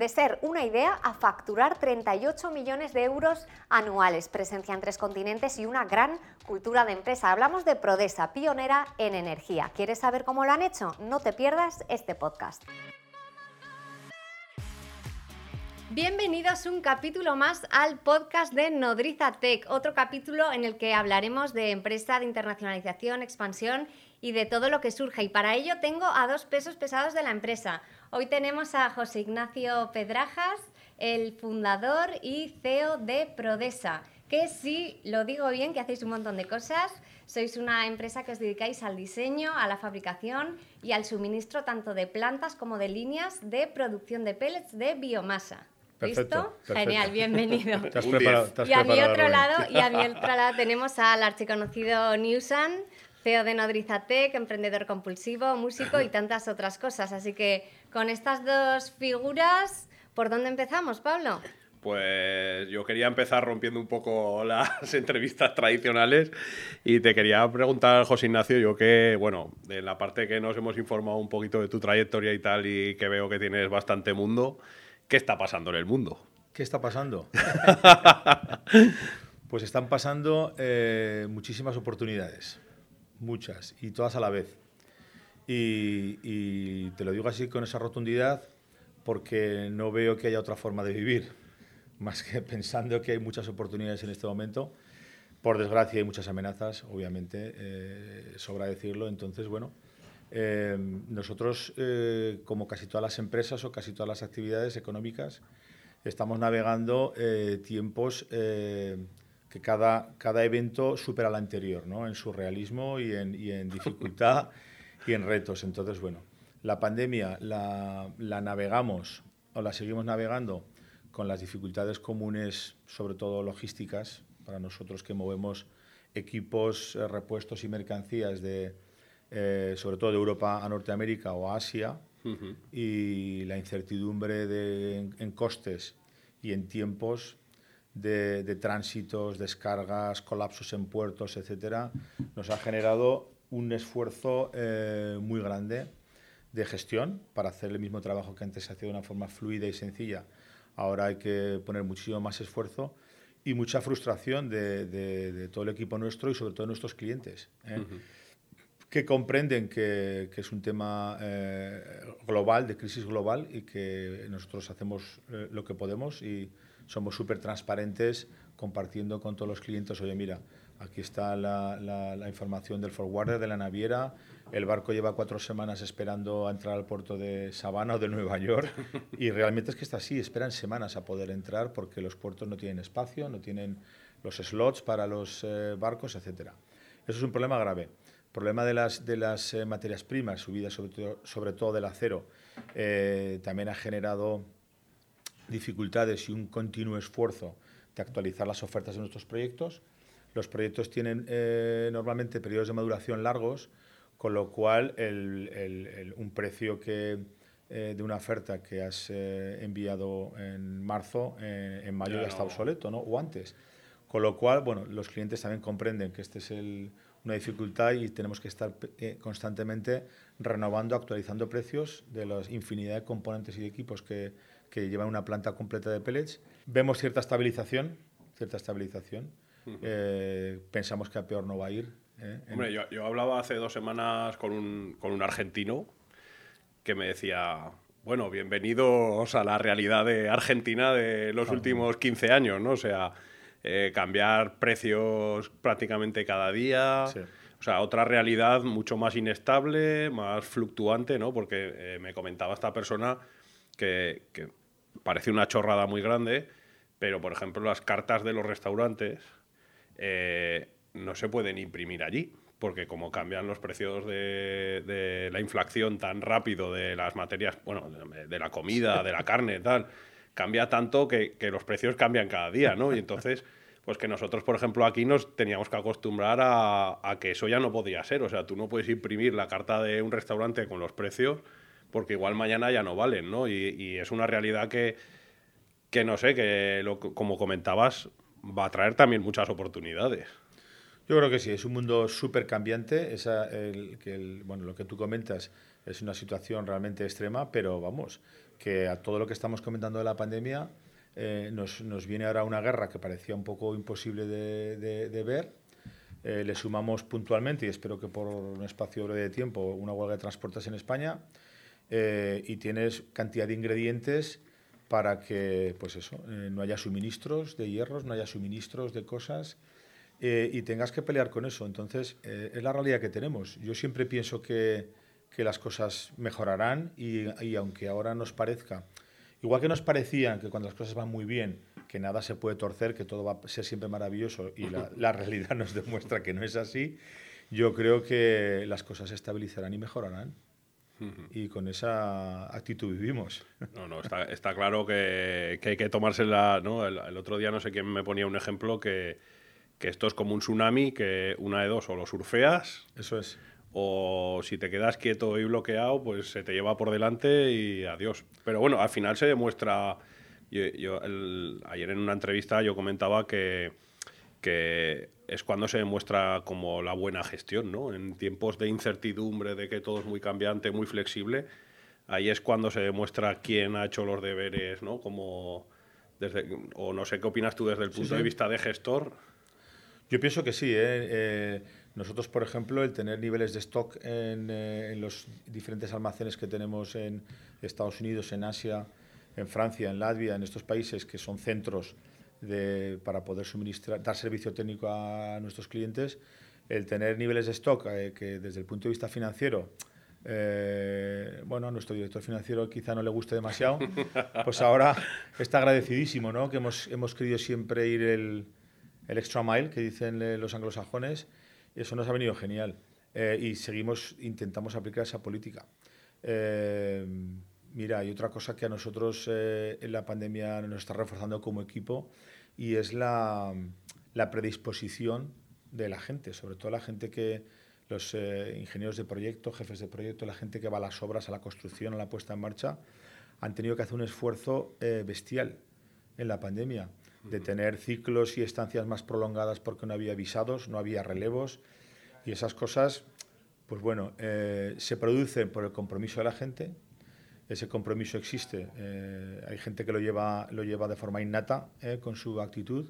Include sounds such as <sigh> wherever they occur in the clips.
de ser una idea a facturar 38 millones de euros anuales, presencia en tres continentes y una gran cultura de empresa. Hablamos de Prodesa, pionera en energía. ¿Quieres saber cómo lo han hecho? No te pierdas este podcast. Bienvenidos un capítulo más al podcast de Nodriza Tech, otro capítulo en el que hablaremos de empresa, de internacionalización, expansión y de todo lo que surge. Y para ello tengo a dos pesos pesados de la empresa. Hoy tenemos a José Ignacio Pedrajas, el fundador y CEO de Prodesa, que si lo digo bien, que hacéis un montón de cosas. Sois una empresa que os dedicáis al diseño, a la fabricación y al suministro tanto de plantas como de líneas de producción de pellets de biomasa. ¿Listo? Genial, bienvenido. <laughs> y a mi otro lado, y a mi otro lado tenemos al archiconocido Newsan, CEO de Nodrizatec, emprendedor compulsivo, músico y tantas otras cosas. Así que con estas dos figuras, ¿por dónde empezamos, Pablo? Pues yo quería empezar rompiendo un poco <laughs> las entrevistas tradicionales y te quería preguntar, José Ignacio, yo que, bueno, de la parte que nos hemos informado un poquito de tu trayectoria y tal y que veo que tienes bastante mundo, ¿Qué está pasando en el mundo? ¿Qué está pasando? <laughs> pues están pasando eh, muchísimas oportunidades, muchas, y todas a la vez. Y, te lo digo así con esa rotundidad porque no veo que haya otra forma de vivir, <laughs> más que pensando que hay muchas oportunidades en este momento. Por desgracia hay muchas amenazas, obviamente, eh, sobra decirlo. Entonces, bueno, Em, nosotros, eh, como casi todas las empresas o casi todas las actividades económicas, estamos navegando eh, tiempos eh, que cada, cada evento supera al anterior, ¿no? en su realismo y y en dificultad <laughs> y en retos. Entonces, bueno, la pandemia la, la navegamos o la seguimos navegando con las dificultades comunes, sobre todo logísticas, para nosotros que movemos equipos, repuestos y mercancías de eh, sobre todo de Europa a Norteamérica o a Asia, y la incertidumbre de, en, costes y en tiempos de, tránsitos, descargas, colapsos en puertos, etcétera, nos ha generado un esfuerzo eh, muy grande de gestión para hacer el mismo trabajo que antes se hacía de una forma fluida y sencilla. Ahora hay que poner muchísimo más esfuerzo y mucha frustración de, todo el equipo nuestro y sobre todo de nuestros clientes. ¿eh? que comprenden que, que es un tema eh, global, de crisis global, y que nosotros hacemos eh, lo que podemos y somos súper transparentes compartiendo con todos los clientes, oye, mira, aquí está la, información del forwarder, de la naviera, el barco lleva cuatro semanas esperando a entrar al puerto de Sabana o de Nueva York, y realmente es que está así, esperan semanas a poder entrar porque los puertos no tienen espacio, no tienen los slots para los eh, barcos, etc. Eso es un problema grave problema de las, de las eh, materias primas, subida sobre todo, sobre todo del acero, eh, también ha generado dificultades y un continuo esfuerzo de actualizar las ofertas de nuestros proyectos. Los proyectos tienen eh, normalmente periodos de maduración largos, con lo cual un precio que, de una oferta que has enviado en marzo, en mayo ya, está obsoleto, ¿no? o antes. Con lo cual, bueno, los clientes también comprenden que este es el, una dificultad y tenemos que estar eh, constantemente renovando, actualizando precios de la infinidad de componentes y de equipos que, que, llevan una planta completa de pellets. Vemos cierta estabilización, cierta estabilización. Eh, pensamos que a peor no va a ir. ¿eh? Hombre, yo, yo, hablaba hace dos semanas con un, con un argentino que me decía, bueno, bienvenidos a la realidad de Argentina de los últimos 15 años, ¿no? O sea, eh, cambiar precios prácticamente cada día. O sea, otra realidad mucho más inestable, más fluctuante, ¿no? Porque eh, me comentaba esta persona que, parece una chorrada muy grande, pero por ejemplo las cartas de los restaurantes eh, no se pueden imprimir allí, porque como cambian los precios de, la inflación tan rápido de las materias, bueno, de, la comida, de la carne, tal, cambia tanto que, los precios cambian cada día, ¿no? Y entonces, pues que nosotros, por ejemplo, aquí nos teníamos que acostumbrar a, que eso ya no podía ser. O sea, tú no puedes imprimir la carta de un restaurante con los precios porque igual mañana ya no valen, ¿no? Y, es una realidad que, que no sé, que como comentabas, va a traer también muchas oportunidades. Yo creo que sí, es un mundo súper cambiante. Esa, bueno, lo que tú comentas es una situación realmente extrema, pero vamos, que a todo lo que estamos comentando de la pandemia eh, nos, nos, viene ahora una guerra que parecía un poco imposible de, de, ver. Eh, le sumamos puntualmente, y espero que por un espacio breve de tiempo, una huelga de transportes en España. Eh, y tienes cantidad de ingredientes para que pues eso, no haya suministros de hierros, no haya suministros de cosas y tengas que pelear con eso. Entonces, es la realidad que tenemos. Yo siempre pienso que, que las cosas mejorarán y, y aunque ahora nos parezca Igual que nos parecía que cuando las cosas van muy bien, que nada se puede torcer, que todo va a ser siempre maravilloso y la, realidad <laughs> nos demuestra que no es así, yo creo que las cosas se estabilizarán y mejorarán. Y con esa actitud vivimos. No, no, está, está claro que, que, hay que tomársela. ¿no? El, el, otro día no sé quién me ponía un ejemplo que, que esto es como un tsunami, que una de dos, o lo surfeas. Eso es o si te quedas quieto y bloqueado, pues se te lleva por delante y adiós. Pero bueno, al final se demuestra. Yo, ayer en una entrevista yo comentaba que, que es cuando se demuestra como la buena gestión, ¿no? En tiempos de incertidumbre, de que todo es muy cambiante, muy flexible, ahí es cuando se demuestra quién ha hecho los deberes, ¿no? Como desde, o no sé qué opinas tú desde el punto de vista de gestor. Yo pienso que sí, ¿eh? eh nosotros, por ejemplo, el tener niveles de stock eh, en, los diferentes almacenes que tenemos en Estados Unidos, en Asia, en Francia, en Latvia, en estos países que son centros para poder suministrar, dar servicio técnico a nuestros clientes, el tener niveles de stock eh, que desde el punto de vista financiero eh, bueno, a nuestro director financiero quizá no le guste demasiado, <laughs> pues ahora está agradecidísimo, ¿no? Que hemos, hemos querido siempre ir el, el extra mile, que dicen los anglosajones, eso nos ha venido genial. Eh, y seguimos, intentamos aplicar esa política. Eh, mira, hay otra cosa que a nosotros eh, en la pandemia nos está reforzando como equipo y es la, la predisposición de la gente, sobre todo la gente que, los ingenieros de proyecto, jefes de proyecto, la gente que va a las obras, a la construcción, a la puesta en marcha, han tenido que hacer un esfuerzo bestial en la pandemia de tener ciclos y estancias más prolongadas porque no había visados, no había relevos y esas cosas, pues bueno, eh, se producen por el compromiso de la gente. Ese compromiso existe. Eh, hay gente que lo lleva, lo lleva de forma innata eh, con su actitud,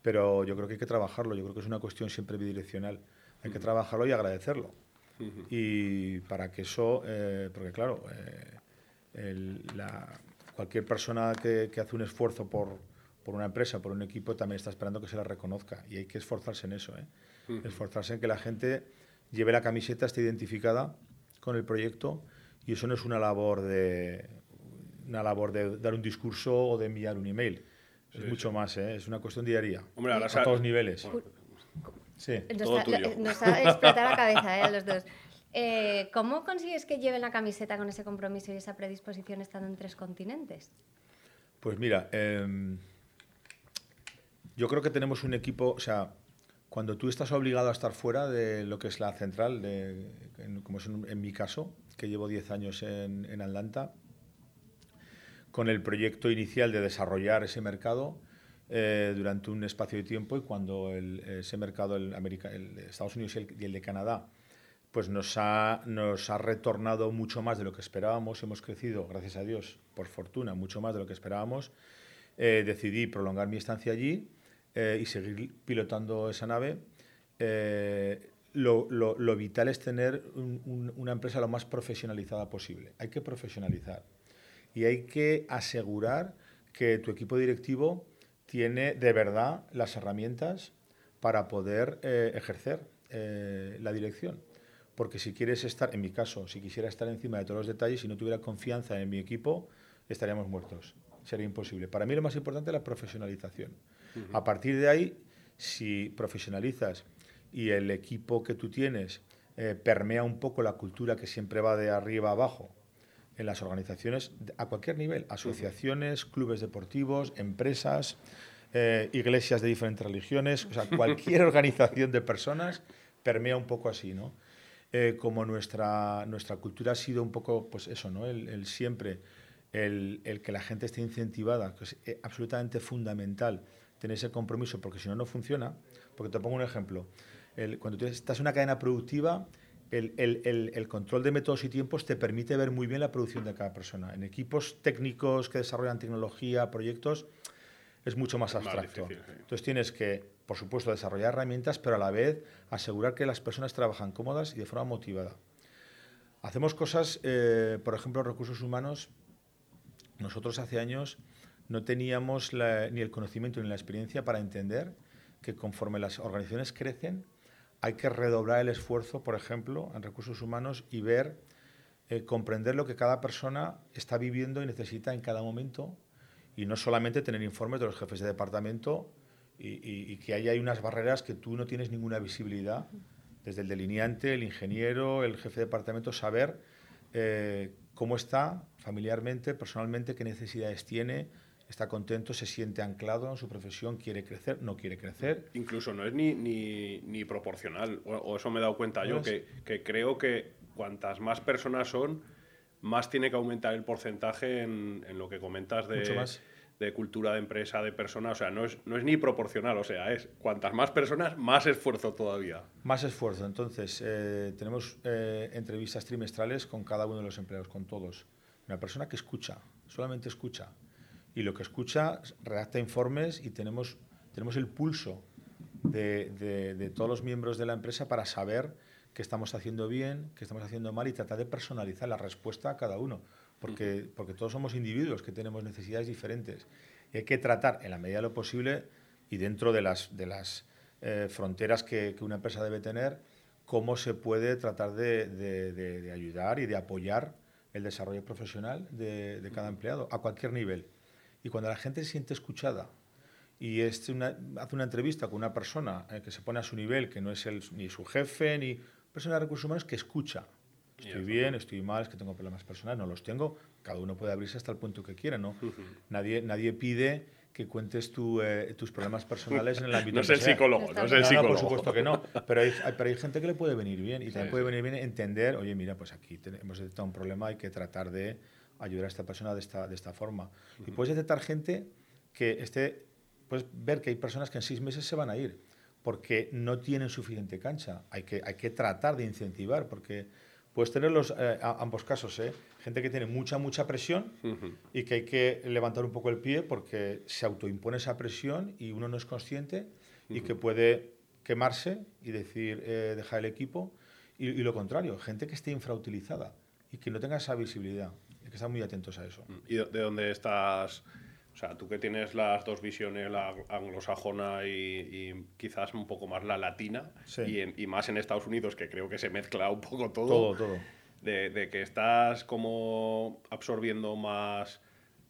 pero yo creo que hay que trabajarlo. Yo creo que es una cuestión siempre bidireccional. Hay que trabajarlo y agradecerlo. Y para que eso, porque claro, cualquier persona que hace un esfuerzo por, por una empresa, por un equipo, también está esperando que se la reconozca. Y hay que esforzarse en eso, ¿eh? esforzarse en que la gente lleve la camiseta, esté identificada con el proyecto. Y eso no es una labor de, una labor de dar un discurso o de enviar un email. Es mucho más, ¿eh? es una cuestión diaria. Hombre, a, todos niveles. sí. Nos, ha explotado la cabeza ¿eh? a los dos. Eh, ¿Cómo consigues que lleven la camiseta con ese compromiso y esa predisposición estando en tres continentes? Pues mira, em, yo creo que tenemos un equipo, o sea, cuando tú estás obligado a estar fuera de lo que es la central, de, como es en, mi caso, que llevo 10 años en, en, Atlanta, con el proyecto inicial de desarrollar ese mercado eh, durante un espacio de tiempo y cuando ese mercado, el, de Estados Unidos y el, de Canadá, pues nos ha, nos ha retornado mucho más de lo que esperábamos, hemos crecido, gracias a Dios, por fortuna, mucho más de lo que esperábamos, eh, decidí prolongar mi estancia allí eh, y seguir pilotando esa nave, lo, lo, vital es tener una empresa lo más profesionalizada posible. Hay que profesionalizar y hay que asegurar que tu equipo directivo tiene de verdad las herramientas para poder eh, ejercer la dirección. Porque si quieres estar, en mi caso, si quisiera estar encima de todos los detalles y no tuviera confianza en mi equipo, estaríamos muertos. Sería imposible. Para mí lo más importante es la profesionalización. A partir de ahí, si profesionalizas y el equipo que tú tienes eh, permea un poco la cultura que siempre va de arriba a abajo en las organizaciones a cualquier nivel, asociaciones, clubes deportivos, empresas, eh, iglesias de diferentes religiones, o sea, <laughs> cualquier organización de personas permea un poco así, ¿no? Eh, como nuestra, nuestra cultura ha sido un poco, pues eso, ¿no? El, siempre, el, el, que la gente esté incentivada, que es absolutamente fundamental tener ese compromiso, porque si no, no funciona. Porque te pongo un ejemplo. Cuando tú estás en una cadena productiva, el, el, el, control de métodos y tiempos te permite ver muy bien la producción de cada persona. En equipos técnicos que desarrollan tecnología, proyectos, es mucho más abstracto. Entonces tienes que, por supuesto, desarrollar herramientas, pero a la vez asegurar que las personas trabajan cómodas y de forma motivada. Hacemos cosas, eh, por ejemplo, recursos humanos. Nosotros hace años no teníamos ni el conocimiento ni la experiencia para entender que conforme las organizaciones crecen, hay que redoblar el esfuerzo, por ejemplo, en recursos humanos y ver, eh, comprender lo que cada persona está viviendo y necesita en cada momento. Y no solamente tener informes de los jefes de departamento y, que ahí hay unas barreras que tú no tienes ninguna visibilidad, desde el delineante, el ingeniero, el jefe de departamento, saber eh, cómo está familiarmente, personalmente, qué necesidades tiene, está contento, se siente anclado en su profesión, quiere crecer, no quiere crecer. Incluso no es ni, ni, proporcional, o, eso me he dado cuenta yo, que, que, creo que cuantas más personas son, más tiene que aumentar el porcentaje en, en lo que comentas de, de, cultura de empresa, de personas. O sea, no es, no es ni proporcional, o sea, es cuantas más personas, más esfuerzo todavía. Más esfuerzo. Entonces, eh, tenemos eh, entrevistas trimestrales con cada uno de los empleados, con todos. Una persona que escucha, solamente escucha y lo que escucha redacta informes y tenemos, tenemos el pulso de, de, todos los miembros de la empresa para saber qué estamos haciendo bien, qué estamos haciendo mal y tratar de personalizar la respuesta a cada uno, porque, porque todos somos individuos que tenemos necesidades diferentes. Y hay que tratar en la medida de lo posible y dentro de las, de las eh, fronteras que, que, una empresa debe tener, cómo se puede tratar de, de, de ayudar y de apoyar el desarrollo profesional de, cada empleado a cualquier nivel. Y cuando la gente se siente escuchada y hace una entrevista con una persona eh, que se pone a su nivel, que no es ni su jefe, ni persona de recursos humanos, que escucha. Estoy bien, estoy mal, es que tengo problemas personales, no los tengo. Cada uno puede abrirse hasta el punto que quiera, ¿no? nadie, nadie pide que cuentes eh, tus problemas personales en el <laughs> ámbito No es el psicólogo, no es el psicólogo. por supuesto que no. Pero hay, pero hay gente que le puede venir bien y también puede venir bien entender, oye, mira, pues aquí hemos detectado un problema, hay que tratar de ayudar a esta persona de esta, de esta forma. Y puedes detectar gente que esté, puedes ver que hay personas que en seis meses se van a ir porque no tienen suficiente cancha. Hay que, hay que tratar de incentivar, porque puedes tener los, eh, ambos casos, ¿eh? gente que tiene mucha, mucha presión y que hay que levantar un poco el pie porque se autoimpone esa presión y uno no es consciente y que puede quemarse y decir, eh, dejar el equipo. Y, y, lo contrario, gente que esté infrautilizada y que no tenga esa visibilidad que estar muy atentos a eso. ¿Y de dónde estás? O sea, tú que tienes las dos visiones, la anglosajona y, quizás un poco más la latina, y, más en Estados Unidos, que creo que se mezcla un poco todo. Todo, todo. De, que estás como absorbiendo más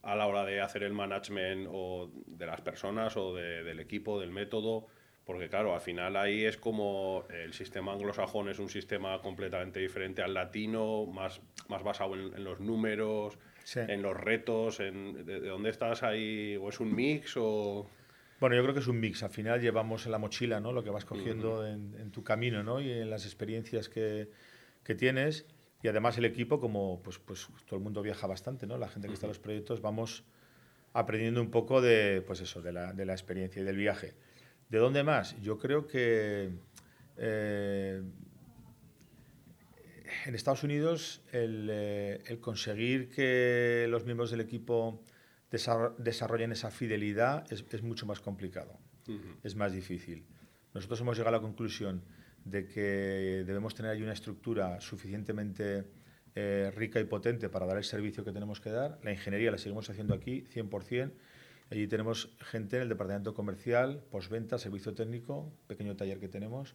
a la hora de hacer el management o de las personas o del equipo, del método, porque claro, al final ahí es como el sistema anglosajón es un sistema completamente diferente al latino, más, más basado en, los números, en los retos, en de, dónde estás ahí, o es un mix o... Bueno, yo creo que es un mix. Al final llevamos en la mochila ¿no? lo que vas cogiendo en, tu camino ¿no? y en las experiencias que, que, tienes. Y además el equipo, como pues, pues todo el mundo viaja bastante, ¿no? la gente que está en los proyectos, vamos aprendiendo un poco de, pues eso, de, la, de la experiencia y del viaje. ¿De dónde más? Yo creo que eh, en Estados Unidos eh, el, conseguir que los miembros del equipo desarrollen esa fidelidad es, mucho más complicado, es más difícil. Nosotros hemos llegado a la conclusión de que debemos tener ahí una estructura suficientemente eh, rica y potente para dar el servicio que tenemos que dar. La ingeniería la seguimos haciendo aquí 100%. Allí tenemos gente en el departamento comercial, postventa, servicio técnico, pequeño taller que tenemos,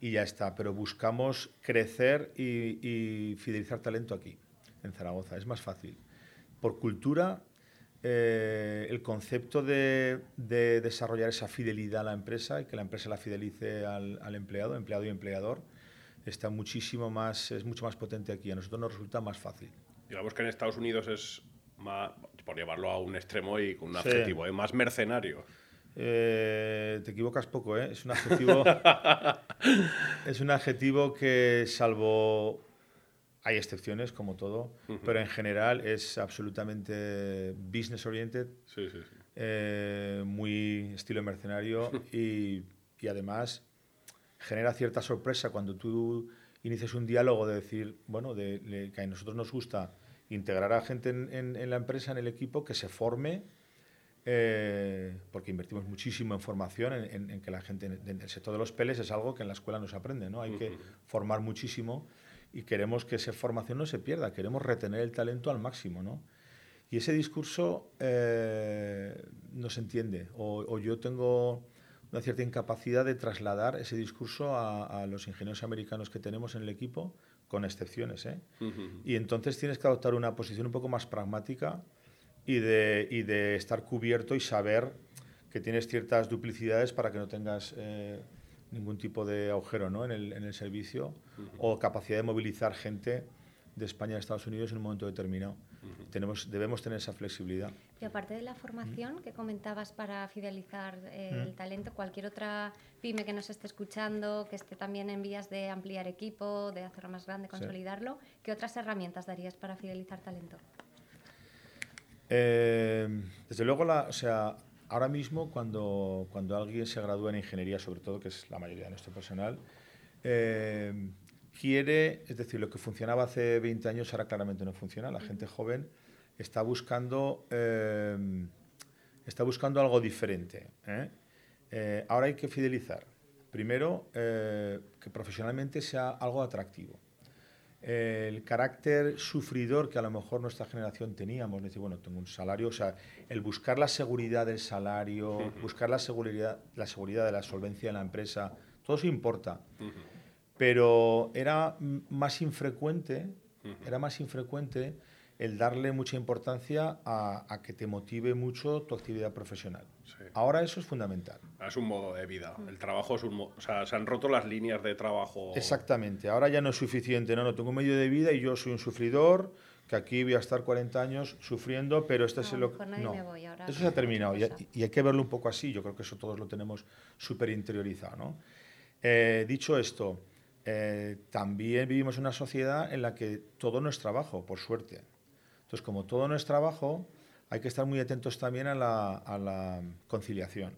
y ya está. Pero buscamos crecer y, fidelizar talento aquí, en Zaragoza. Es más fácil. Por cultura, eh, el concepto de, desarrollar esa fidelidad a la empresa y que la empresa la fidelice al, al, empleado, empleado y empleador, está muchísimo más, es mucho más potente aquí. A nosotros nos resulta más fácil. Digamos que en Estados Unidos es más, por llevarlo a un extremo y con un adjetivo, ¿eh? más mercenario. Eh, te equivocas poco, ¿eh? Es un adjetivo. <laughs> es un adjetivo que, salvo. Hay excepciones, como todo, pero en general es absolutamente business oriented. Sí, sí, sí. Eh, muy estilo mercenario <laughs> y, y, además genera cierta sorpresa cuando tú inicies un diálogo de decir, bueno, de, que a nosotros nos gusta integrar a gente en, la empresa, en el equipo, que se forme, eh, porque invertimos muchísimo en formación, en, que la gente, en el sector de los peles es algo que en la escuela no se aprende, ¿no? Hay que formar muchísimo y queremos que esa formación no se pierda, queremos retener el talento al máximo, ¿no? Y ese discurso eh, no se entiende, o, yo tengo una cierta incapacidad de trasladar ese discurso a, los ingenieros americanos que tenemos en el equipo, con excepciones. ¿eh? Y entonces tienes que adoptar una posición un poco más pragmática y de, y de estar cubierto y saber que tienes ciertas duplicidades para que no tengas eh, ningún tipo de agujero ¿no? en, el, en el servicio o capacidad de movilizar gente de España a Estados Unidos en un momento determinado. Tenemos, debemos tener esa flexibilidad. Y aparte de la formación que comentabas para fidelizar el talento, cualquier otra pyme que nos esté escuchando, que esté también en vías de ampliar equipo, de hacerlo más grande, consolidarlo, ¿qué otras herramientas darías para fidelizar talento? Eh, desde luego, la, o sea, ahora mismo cuando, cuando alguien se gradúa en ingeniería, sobre todo, que es la mayoría de nuestro personal, eh, quiere, es decir, lo que funcionaba hace 20 años ahora claramente no funciona. La gente joven está buscando, eh, está buscando algo diferente. ¿eh? Eh, ahora hay que fidelizar. Primero, que profesionalmente sea algo atractivo. El carácter sufridor que a lo mejor nuestra generación teníamos, decir, bueno, tengo un salario, o sea, el buscar la seguridad del salario, buscar la seguridad, la seguridad de la solvencia de la empresa, todo eso importa pero era más infrecuente, era más infrecuente el darle mucha importancia a, que te motive mucho tu actividad profesional. Ahora eso es fundamental. Es un modo de vida. El trabajo es un modo, o sea, se han roto las líneas de trabajo. Exactamente. Ahora ya no es suficiente. No, no, tengo un medio de vida y yo soy un sufridor, que aquí voy a estar 40 años sufriendo, pero este es lo no, eso se ha terminado y, y, hay que verlo un poco así. Yo creo que eso todos lo tenemos súper interiorizado. ¿no? Eh, dicho esto, eh, también vivimos en una sociedad en la que todo no es trabajo, por suerte. Entonces, como todo no es trabajo, hay que estar muy atentos también a la, conciliación.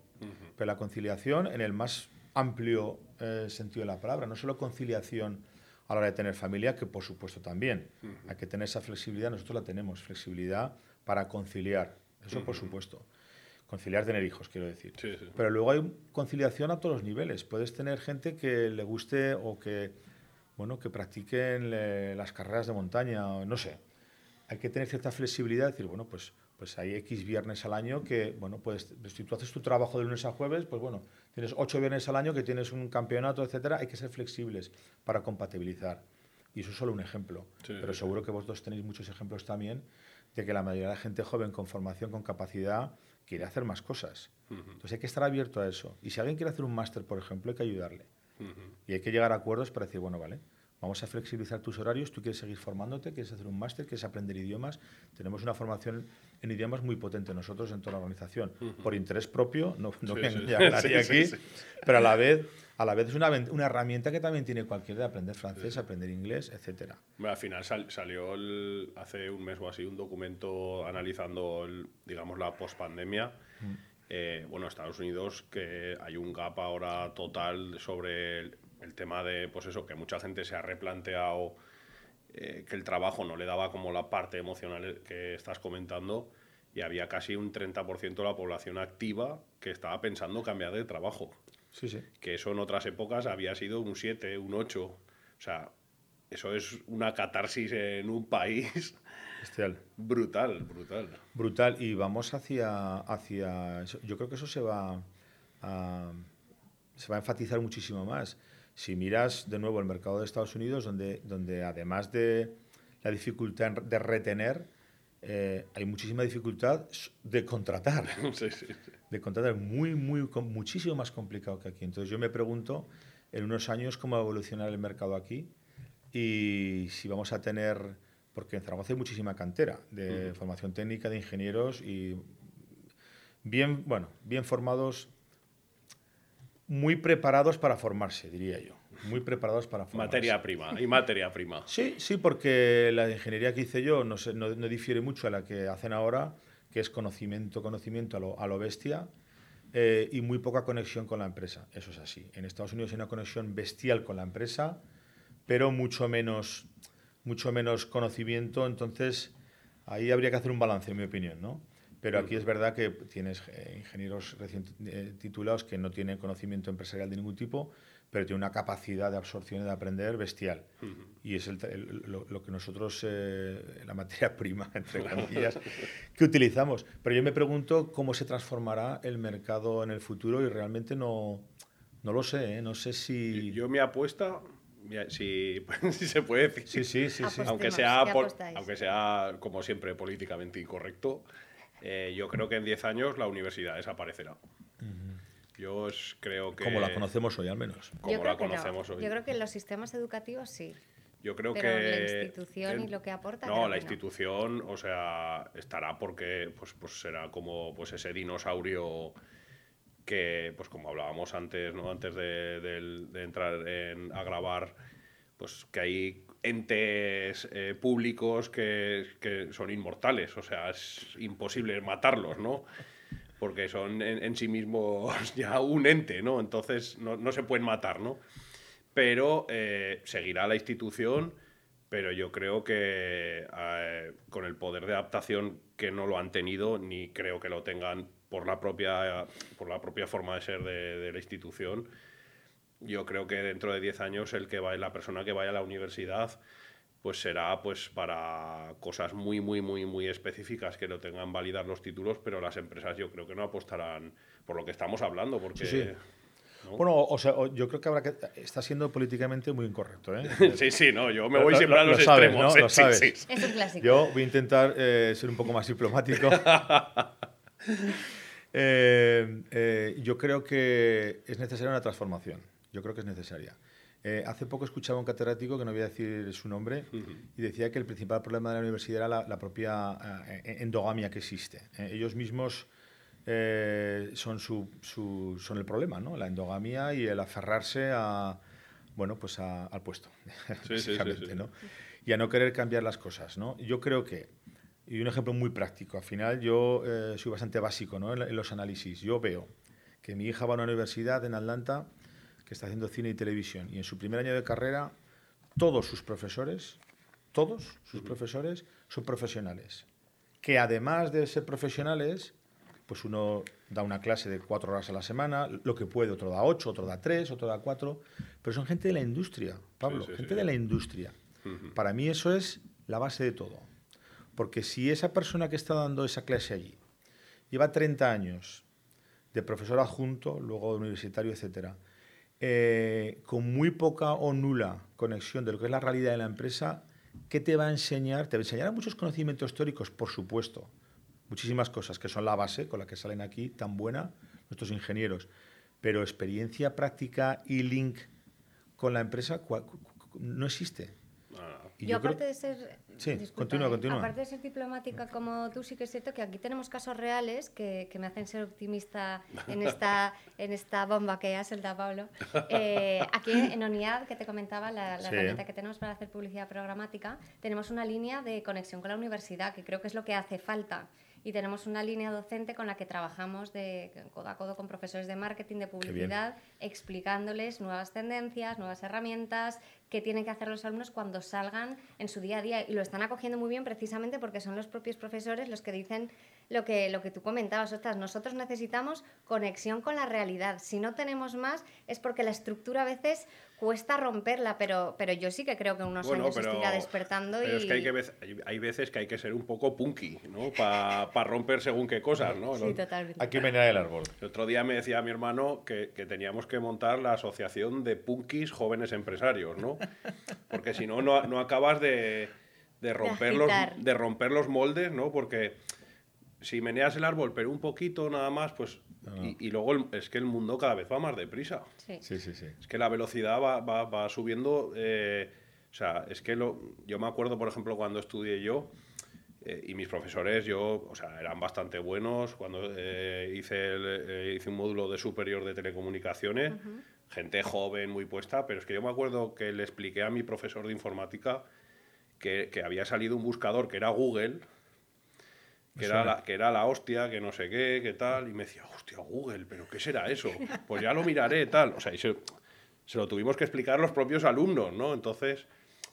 Pero la conciliación en el más amplio eh, sentido de la palabra, no solo conciliación a la hora de tener familia, que por supuesto también. Hay que tener esa flexibilidad, nosotros la tenemos, flexibilidad para conciliar, eso por supuesto conciliar tener hijos, quiero decir. Pero luego hay conciliación a todos los niveles. Puedes tener gente que le guste o que, bueno, que practiquen las carreras de montaña, o no sé. Hay que tener cierta flexibilidad, decir, bueno, pues, pues hay X viernes al año que, bueno, pues si tú haces tu trabajo de lunes a jueves, pues bueno, tienes ocho viernes al año que tienes un campeonato, etcétera, hay que ser flexibles para compatibilizar. Y eso es solo un ejemplo. Pero seguro que vosotros tenéis muchos ejemplos también de que la mayoría de la gente joven con formación, con capacidad, quiere hacer más cosas. Entonces hay que estar abierto a eso. Y si alguien quiere hacer un máster, por ejemplo, hay que ayudarle. Y hay que llegar a acuerdos para decir, bueno, vale, vamos a flexibilizar tus horarios, tú quieres seguir formándote, quieres hacer un máster, quieres aprender idiomas. Tenemos una formación en idiomas muy potente nosotros en toda la organización. Por interés propio, no, no sí, <laughs> aquí, pero a la vez, a la vez es una, una, herramienta que también tiene cualquiera de aprender francés, aprender inglés, etc. al final salió hace un mes o así un documento analizando, digamos, la pospandemia. Mm. Eh, bueno, Estados Unidos, que hay un gap ahora total sobre el, tema de, pues eso, que mucha gente se ha replanteado eh, que el trabajo no le daba como la parte emocional que estás comentando y había casi un 30% de la población activa que estaba pensando cambiar de trabajo. Sí, sí. Que eso en otras épocas había sido un 7, un 8. O sea, eso es una catarsis en un país. Brutal, brutal. Brutal. Y vamos hacia, hacia... Yo creo que eso se va a, se va a enfatizar muchísimo más. Si miras de nuevo el mercado de Estados Unidos, donde, donde además de la dificultad de retener, eh, hay muchísima dificultad de contratar. <laughs> Sí, sí, De contratar, muy, muy, muchísimo más complicado que aquí. Entonces yo me pregunto en unos años cómo va a evolucionar el mercado aquí y si vamos a tener, porque en Zaragoza hay muchísima cantera de formación técnica, de ingenieros y bien, bueno, bien formados muy preparados para formarse, diría yo. Muy preparados para formarse. Materia prima, y materia prima. Sí, sí, porque la ingeniería que hice yo no, no, difiere mucho a la que hacen ahora, que es conocimiento, conocimiento a lo, a lo bestia, eh, y muy poca conexión con la empresa. Eso es así. En Estados Unidos hay una conexión bestial con la empresa, pero mucho menos, mucho menos conocimiento. Entonces, ahí habría que hacer un balance, en mi opinión, ¿no? Pero aquí es verdad que tienes eh, ingenieros recién eh, titulados que no tienen conocimiento empresarial de ningún tipo, pero tienen una capacidad de absorción y de aprender bestial. Y es lo, que nosotros, eh, la materia <laughs> prima, entre comillas, que utilizamos. Pero yo me pregunto cómo se transformará el mercado en el futuro y realmente no, no lo sé. No sé si... Yo, me apuesta si, <laughs> si, se puede decir. Sí, sí, sí. sí. Aunque, sea, aunque sea, como siempre, políticamente incorrecto, eh, yo creo que en 10 años la universidad desaparecerá. Yo creo que... Como la conocemos hoy, al menos. Como la conocemos hoy. Yo creo que en los sistemas educativos sí. Yo creo Pero que... la institución y lo que aporta... No, la institución, o sea, estará porque pues, pues será como pues ese dinosaurio que, pues como hablábamos antes, ¿no? Antes de, entrar en, a grabar, pues que hay entes eh, públicos que, que, son inmortales, o sea, es imposible matarlos, ¿no? Porque son en, sí mismos <laughs> ya un ente, ¿no? Entonces no, no se pueden matar, ¿no? Pero eh, seguirá la institución, pero yo creo que eh, con el poder de adaptación que no lo han tenido, ni creo que lo tengan por la propia, por la propia forma de ser de, de la institución, yo creo que dentro de 10 años el que va, la persona que vaya a la universidad pues será pues para cosas muy muy muy muy específicas que no tengan validar los títulos, pero las empresas yo creo que no apostarán por lo que estamos hablando porque Bueno, o sea, yo creo que habrá que está siendo políticamente muy incorrecto, ¿eh? <laughs> sí, sí, no, yo me voy siempre a los extremos. ¿no? Lo sabes. Es un clásico. Yo voy a intentar eh, ser un poco más diplomático. <laughs> <laughs> Eh, eh, yo creo que es necesaria una transformación. Yo creo que es necesaria. Eh, hace poco escuchaba un catedrático, que no voy a decir su nombre, y decía que el principal problema de la universidad era la, propia eh, endogamia que existe. Eh, ellos mismos son, su, son el problema, ¿no? la endogamia y el aferrarse a, bueno, pues al puesto, <laughs> básicamente, ¿no? y a no querer cambiar las cosas. ¿no? Yo creo que, y un ejemplo muy práctico, al final yo soy bastante básico ¿no? en los análisis. Yo veo que mi hija va a una universidad en Atlanta que está haciendo cine y televisión. Y en su primer año de carrera, todos sus profesores, todos sus profesores son profesionales. Que además de ser profesionales, pues uno da una clase de cuatro horas a la semana, lo que puede, otro da ocho, otro da tres, otro da cuatro, pero son gente de la industria, Pablo, gente de la industria. Para mí eso es la base de todo. Porque si esa persona que está dando esa clase allí lleva 30 años de profesor adjunto, luego de universitario, etcétera, eh, con muy poca o nula conexión de lo que es la realidad de la empresa, ¿qué te va a enseñar? Te va a enseñar muchos conocimientos teóricos, por supuesto, muchísimas cosas que son la base con la que salen aquí tan buena nuestros ingenieros, pero experiencia práctica y link con la empresa no existe. Yo, aparte de ser Sí, continúa, ¿eh? continúa. Aparte de ser diplomática como tú, sí que es cierto que aquí tenemos casos reales que, que me hacen ser optimista en esta, <laughs> en esta bomba que ha soltado Pablo. Eh, aquí en ONIAD, que te comentaba, la, la herramienta que tenemos para hacer publicidad programática, tenemos una línea de conexión con la universidad, que creo que es lo que hace falta y tenemos una línea docente con la que trabajamos de codo a codo con profesores de marketing, de publicidad, explicándoles nuevas tendencias, nuevas herramientas, qué tienen que hacer los alumnos cuando salgan en su día a día. Y lo están acogiendo muy bien precisamente porque son los propios profesores los que dicen lo que, lo que tú comentabas. Ostras, nosotros necesitamos conexión con la realidad. Si no tenemos más es porque la estructura a veces cuesta romperla, pero, pero yo sí que creo que unos años se irá despertando. Pero y... es que hay, que hay veces que hay que ser un poco punky, ¿no? Para romper según qué cosas, ¿no? Sí, totalmente. Hay que menear el árbol. El otro día me decía mi hermano que, que teníamos que montar la asociación de punkis jóvenes empresarios, ¿no? Porque si no, no acabas de, de, romper los, de romper los moldes, ¿no? Porque si meneas el árbol, pero un poquito nada más, pues Ah. Y, luego es que el mundo cada vez va más deprisa. Sí, sí, sí. Es que la velocidad va, va, va subiendo. Eh, o sea, es que lo, yo me acuerdo, por ejemplo, cuando estudié yo, eh, y mis profesores, yo, o sea, eran bastante buenos. Cuando eh, hice, hice un módulo de superior de telecomunicaciones, gente joven, muy puesta, pero es que yo me acuerdo que le expliqué a mi profesor de informática que, que había salido un buscador que era Google que era, la, que era la hostia, que no sé qué, qué tal, y me decía, hostia, Google, pero ¿qué será eso? Pues ya lo miraré, tal. O sea, se, se lo tuvimos que explicar los propios alumnos, ¿no? Entonces,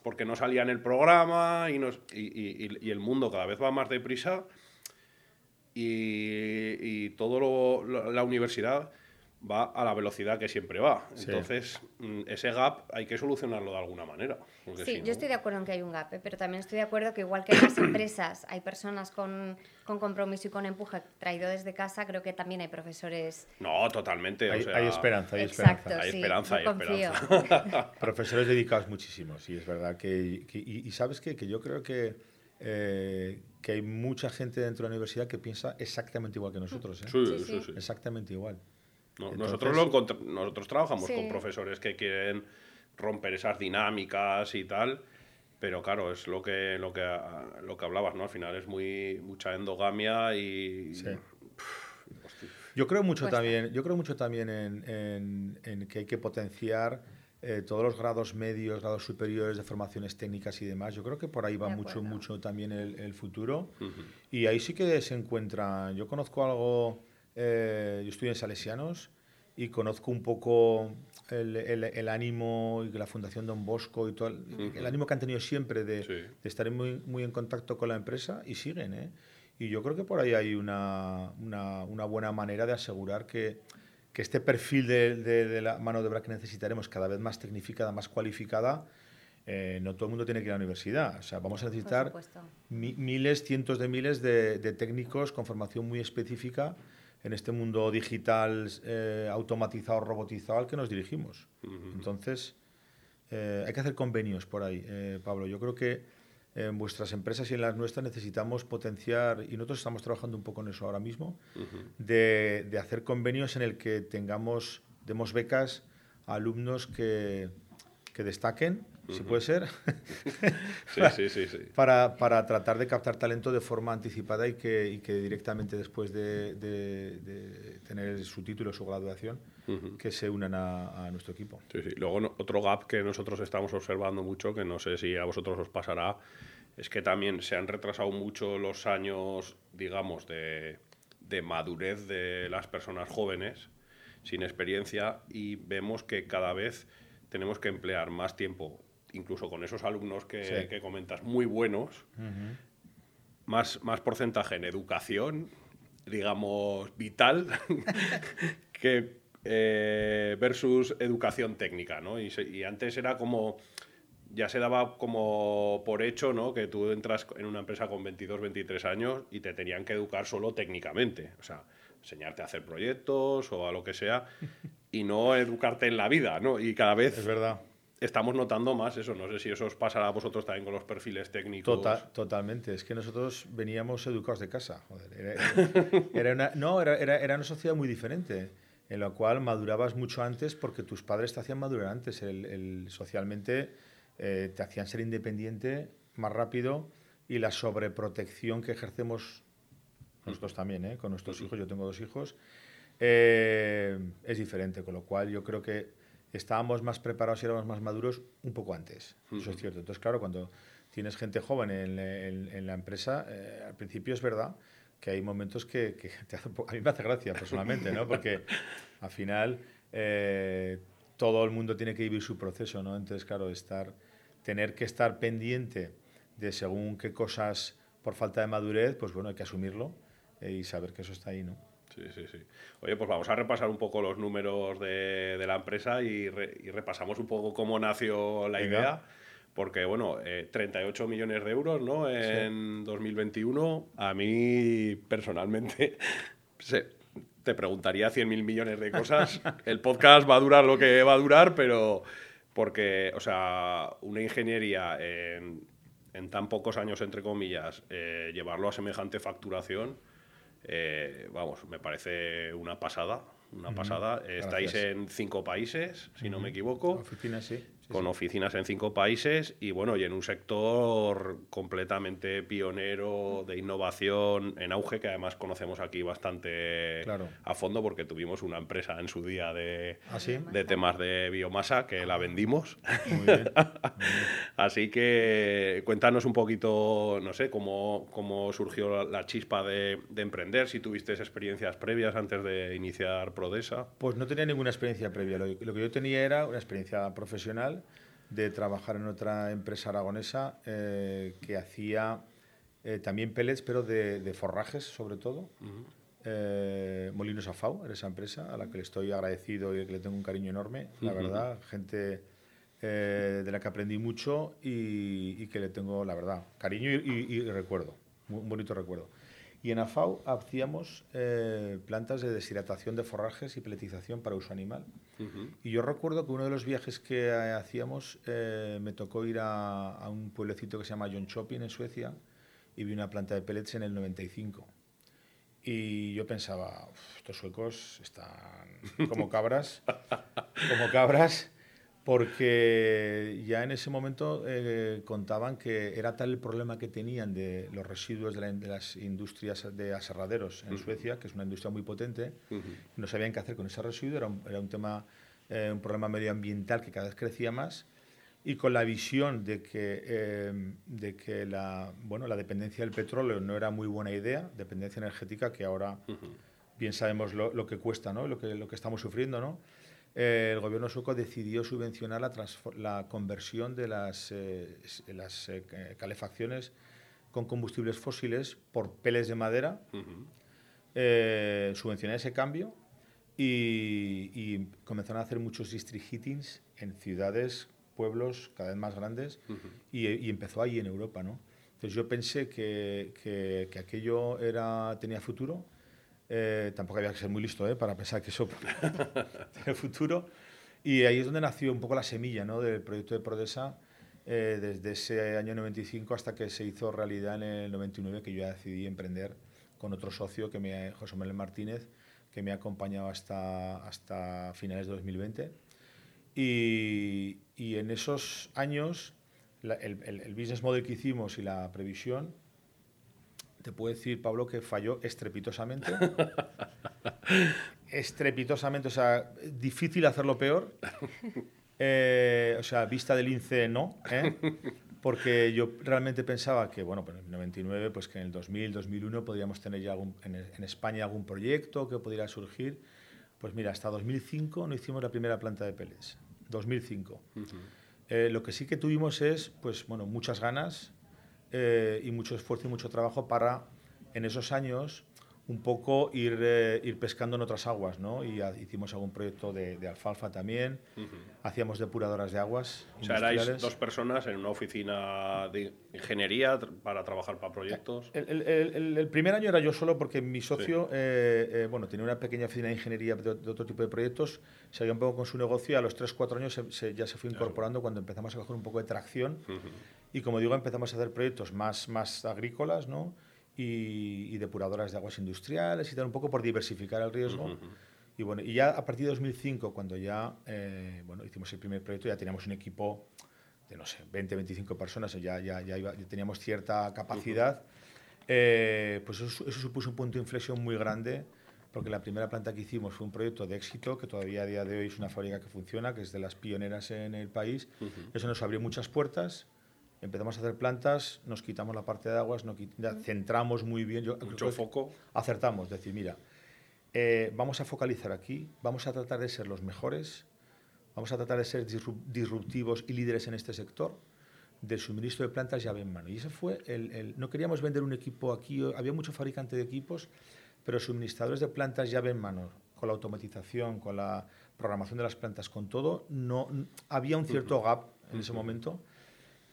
porque no salía en el programa y, nos, y, el mundo cada vez va más deprisa y, y todo la universidad va a la velocidad que siempre va. Entonces, mm, ese gap hay que solucionarlo de alguna manera. Sí, yo estoy de acuerdo en que hay un gap, ¿eh? pero también estoy de acuerdo que igual que en las <coughs> empresas hay personas con, con, compromiso y con empuje traído desde casa, creo que también hay profesores... No, totalmente. Hay, hay esperanza, hay Exacto, esperanza. Hay esperanza, hay esperanza. <laughs> profesores dedicados muchísimo, sí, es verdad. que, y, sabes qué? que yo creo que... Eh, que hay mucha gente dentro de la universidad que piensa exactamente igual que nosotros. ¿eh? sí, sí, sí. Exactamente igual nosotros, lo nosotros trabajamos con profesores que quieren romper esas dinámicas y tal, pero claro, es lo que, lo que, lo que hablabas, ¿no? Al final es muy mucha endogamia y... yo creo mucho también, yo creo mucho también en, en, que hay que potenciar eh, todos los grados medios, grados superiores de formaciones técnicas y demás. Yo creo que por ahí va mucho, mucho también el, futuro. Y ahí sí que se encuentra. Yo conozco algo eh, yo estoy en Salesianos y conozco un poco el, el, ánimo y la Fundación Don Bosco y todo el, ánimo que han tenido siempre de, de, estar muy, muy en contacto con la empresa y siguen. ¿eh? Y yo creo que por ahí hay una, una, una buena manera de asegurar que, que este perfil de, de, la mano de obra que necesitaremos, cada vez más tecnificada, más cualificada, eh, no todo el mundo tiene que ir a la universidad. O sea, vamos a necesitar miles, cientos de miles de, de técnicos con formación muy específica en este mundo digital eh, automatizado, robotizado al que nos dirigimos. Entonces, eh, hay que hacer convenios por ahí, eh, Pablo. Yo creo que en vuestras empresas y en las nuestras necesitamos potenciar, y nosotros estamos trabajando un poco en eso ahora mismo, de, de, hacer convenios en el que tengamos, demos becas a alumnos que, que destaquen si puede ser, <laughs> sí, sí, sí, Para, para, tratar de captar talento de forma anticipada y que, y que directamente después de, de, tener su título, su graduación, que se unan a, nuestro equipo. Sí, sí. Luego otro gap que nosotros estamos observando mucho, que no sé si a vosotros os pasará, es que también se han retrasado mucho los años, digamos, de, de madurez de las personas jóvenes sin experiencia y vemos que cada vez tenemos que emplear más tiempo incluso con esos alumnos que, comentas muy buenos, más, más porcentaje en educación, digamos, vital, <laughs> que eh, versus educación técnica, ¿no? Y, antes era como, ya se daba como por hecho, ¿no? Que tú entras en una empresa con 22, 23 años y te tenían que educar solo técnicamente, o sea, enseñarte a hacer proyectos o a lo que sea, y no educarte en la vida, ¿no? Y cada vez... Es verdad estamos notando más eso. No sé si eso os pasará a vosotros también con los perfiles técnicos. Total, totalmente. Es que nosotros veníamos educados de casa. <laughs> Era, una, no, era, era, una sociedad muy diferente, en la cual madurabas mucho antes porque tus padres te hacían madurar antes. El, socialmente eh, te hacían ser independiente más rápido y la sobreprotección que ejercemos nosotros también, ¿eh? con nuestros hijos, yo tengo dos hijos, eh, es diferente. Con lo cual yo creo que estábamos más preparados y éramos más maduros un poco antes. Eso es cierto. Entonces, claro, cuando tienes gente joven en, la empresa, eh, al principio es verdad que hay momentos que, <laughs> te a mí me hace gracia personalmente, ¿no? Porque <laughs> al final eh, todo el mundo tiene que vivir su proceso, ¿no? Entonces, claro, estar, tener que estar pendiente de según qué cosas por falta de madurez, pues bueno, hay que asumirlo eh, y saber que eso está ahí, ¿no? Sí, sí, sí. Oye, pues vamos a repasar un poco los números de, la empresa y, repasamos un poco cómo nació la idea. Porque, bueno, 38 eh, millones de euros ¿no? en 2021. A mí, personalmente, <laughs> te preguntaría 100.000 millones de cosas. <laughs> El podcast va a durar lo que va a durar, pero porque, o sea, una ingeniería en, tan pocos años, entre comillas, eh, llevarlo a semejante facturación eh, vamos, me parece una pasada. Una pasada. Estáis en cinco países, si no me equivoco. Oficinas, sí. Con oficinas en cinco países y bueno, y en un sector completamente pionero de innovación en auge que además conocemos aquí bastante a fondo porque tuvimos una empresa en su día de, ¿Ah, de temas de biomasa que la vendimos. <laughs> Así que cuéntanos un poquito, no sé, cómo, cómo surgió la, chispa de, de, emprender, si tuviste experiencias previas antes de iniciar Prodesa. Pues no tenía ninguna experiencia previa, lo, lo que yo tenía era una experiencia profesional de trabajar en otra empresa aragonesa eh, que hacía eh, también pellets, pero de, forrajes sobre todo. Eh, Molinos Afau era esa empresa a la que le estoy agradecido y que le tengo un cariño enorme, la verdad. Gente de la que aprendí mucho y, que le tengo, la verdad, cariño y, recuerdo, un bonito recuerdo. Y en AFAU hacíamos eh, plantas de deshidratación de forrajes y peletización para uso animal. Y yo recuerdo que uno de los viajes que eh, hacíamos eh, me tocó ir a, un pueblecito que se llama John Shopping en Suecia y vi una planta de pellets en el 95. Y yo pensaba, estos suecos están como cabras, como cabras porque ya en ese momento eh, contaban que era tal el problema que tenían de los residuos de, las industrias de aserraderos en Suecia, que es una industria muy potente, no sabían qué hacer con ese residuo, era un, era un tema, eh, un problema medioambiental que cada vez crecía más, y con la visión de que, eh, de que la, bueno, la dependencia del petróleo no era muy buena idea, dependencia energética, que ahora bien sabemos lo, lo, que cuesta, ¿no? lo, que, lo que estamos sufriendo, ¿no? Eh, el gobierno sueco decidió subvencionar la, conversión de las, eh, las eh, calefacciones con combustibles fósiles por peles de madera, subvencionar ese cambio y, comenzaron a hacer muchos district heatings en ciudades, pueblos cada vez más grandes y, empezó ahí en Europa. ¿no? Entonces yo pensé que, que, que aquello era, tenía futuro eh, tampoco había que ser muy listo ¿eh? para pensar que eso <laughs> tiene futuro. Y ahí es donde nació un poco la semilla ¿no? del proyecto de Prodesa, eh, desde ese año 95 hasta que se hizo realidad en el 99, que yo decidí emprender con otro socio, que me, José Manuel Martínez, que me ha acompañado hasta, hasta finales de 2020. Y, en esos años, el business model que hicimos y la previsión te puedo decir, Pablo, que falló estrepitosamente. <laughs> estrepitosamente, o sea, difícil hacerlo peor. Eh, o sea, vista del INCE no, ¿eh? porque yo realmente pensaba que, bueno, pues en el 99, pues que en el 2000, 2001 podríamos tener ya algún, en, España algún proyecto que pudiera surgir. Pues mira, hasta 2005 no hicimos la primera planta de pellets. 2005. Eh, lo que sí que tuvimos es, pues bueno, muchas ganas, eh, y mucho esfuerzo y mucho trabajo para, en esos años, un poco ir, eh, ir pescando en otras aguas, ¿no? Y hicimos algún proyecto de, alfalfa también, hacíamos depuradoras de aguas. O sea, erais dos personas en una oficina de ingeniería para trabajar para proyectos. El, el, el, primer año era yo solo porque mi socio, eh, bueno, tenía una pequeña oficina de ingeniería de, otro tipo de proyectos, seguía un poco con su negocio y a los 3-4 años ya se fue incorporando cuando empezamos a coger un poco de tracción. Y como digo, empezamos a hacer proyectos más, más agrícolas, ¿no? Y, depuradoras de aguas industriales y tal, un poco por diversificar el riesgo. Y bueno, y ya a partir de 2005, cuando ya eh, bueno, hicimos el primer proyecto, ya teníamos un equipo de, no sé, 20, 25 personas, ya, ya, ya, teníamos cierta capacidad, eh, pues eso, eso, supuso un punto de inflexión muy grande, porque la primera planta que hicimos fue un proyecto de éxito, que todavía a día de hoy es una fábrica que funciona, que es de las pioneras en el país. Eso nos abrió muchas puertas empezamos a hacer plantas, nos quitamos la parte de aguas, nos centramos muy bien. Yo, Mucho foco. Acertamos, decir, mira, eh, vamos a focalizar aquí, vamos a tratar de ser los mejores, vamos a tratar de ser disruptivos y líderes en este sector del suministro de plantas llave en mano. Y ese fue el, No queríamos vender un equipo aquí, había mucho fabricante de equipos, pero suministradores de plantas llave en mano, con la automatización, con la programación de las plantas, con todo, no, había un cierto gap en ese momento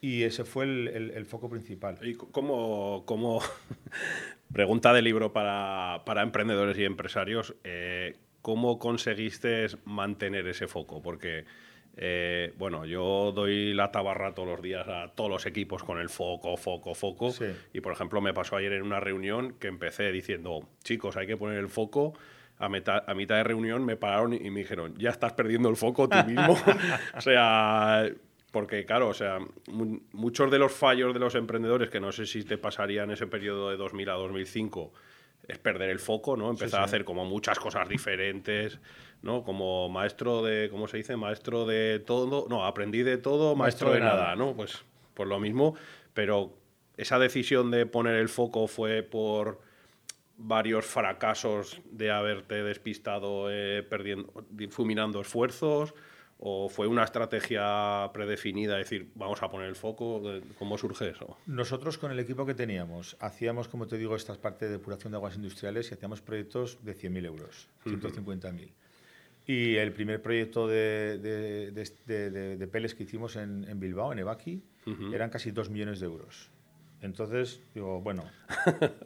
y ese fue el, foco principal. ¿Y cómo, cómo <laughs> pregunta de libro para, para emprendedores y empresarios, eh, cómo conseguiste mantener ese foco? Porque, eh, bueno, yo doy la tabarra todos los días a todos los equipos con el foco, foco, foco. Y, por ejemplo, me pasó ayer en una reunión que empecé diciendo, chicos, hay que poner el foco a, meta- a mitad de reunión me pararon y me dijeron, ya estás perdiendo el foco tú mismo. <laughs> o sea, porque claro, o sea, mu- muchos de los fallos de los emprendedores, que no sé si te pasaría en ese periodo de 2000 a 2005, es perder el foco, ¿no? Empezar a hacer como muchas cosas diferentes, ¿no? Como maestro de, ¿cómo se dice? Maestro de todo, no, aprendí de todo, maestro, de, nada, ¿no? Pues por lo mismo, pero esa decisión de poner el foco fue por varios fracasos de haberte despistado eh, perdiendo, difuminando esfuerzos o fue una estrategia predefinida, es decir, vamos a poner el foco, ¿cómo surge eso? Nosotros con el equipo que teníamos hacíamos, como te digo, esta parte de depuración de aguas industriales y hacíamos proyectos de 100.000 euros, 150.000. Y el primer proyecto de, de, de, de- peles que hicimos en, en Bilbao, en Ebaki, eran casi 2 millones de euros. Entonces, digo, bueno,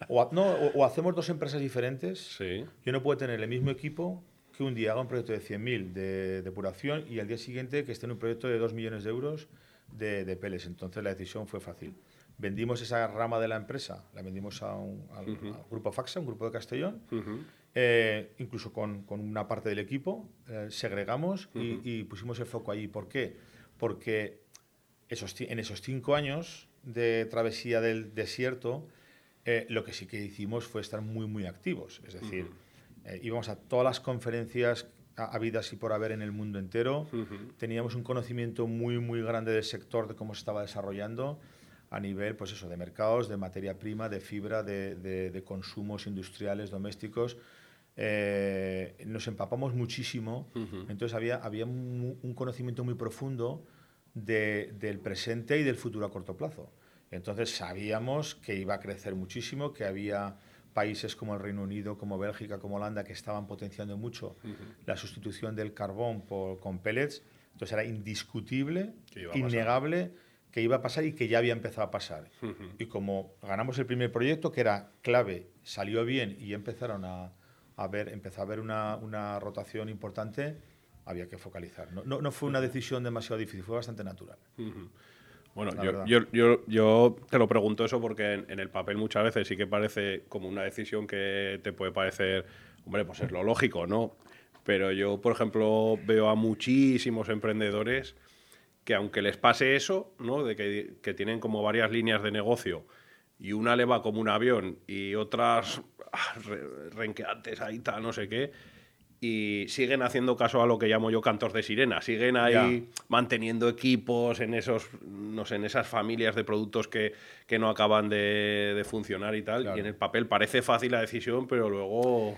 o, ha- no, o, o hacemos dos empresas diferentes. Sí. Yo no puedo tener el mismo equipo que un día haga un proyecto de 100.000 de depuración y al día siguiente que esté en un proyecto de 2 millones de euros de, de peles. Entonces la decisión fue fácil. Vendimos esa rama de la empresa, la vendimos a un, al, grupo Faxa, un grupo de Castellón, eh, incluso con, con una parte del equipo, eh, segregamos y, y pusimos el foco allí. ¿Por qué? Porque esos, en esos cinco años de travesía del desierto, eh, lo que sí que hicimos fue estar muy, muy activos. Es decir, eh, íbamos a todas las conferencias ha- habidas y por haber en el mundo entero. Teníamos un conocimiento muy, muy grande del sector, de cómo se estaba desarrollando a nivel, pues eso, de mercados, de materia prima, de fibra, de, de- de consumos industriales, domésticos. Eh, nos empapamos muchísimo, entonces había, había un, un conocimiento muy profundo de- del presente y del futuro a corto plazo. Entonces sabíamos que iba a crecer muchísimo, que había países como el Reino Unido, como Bélgica, como Holanda, que estaban potenciando mucho la sustitución del carbón por, con pellets. Entonces era indiscutible, innegable que iba a pasar y que ya había empezado a pasar. Y como ganamos el primer proyecto, que era clave, salió bien y empezaron a, a ver, empezó a haber una, una rotación importante, había que focalizar. No, no, no fue una decisión demasiado difícil, fue bastante natural. Bueno, yo, yo, yo, yo te lo pregunto eso porque en, en el papel muchas veces sí que parece como una decisión que te puede parecer, hombre, pues es lo lógico, ¿no? Pero yo, por ejemplo, veo a muchísimos emprendedores que aunque les pase eso, ¿no? De que, que tienen como varias líneas de negocio y una le va como un avión y otras ah, re- renqueantes ahí tal, no sé qué, y siguen haciendo caso a lo que llamo yo cantos de sirena, siguen ahí manteniendo equipos en esos, no sé, en esas familias de productos que, que no acaban de, de funcionar y tal, Claro. y en el papel parece fácil la decisión, pero luego...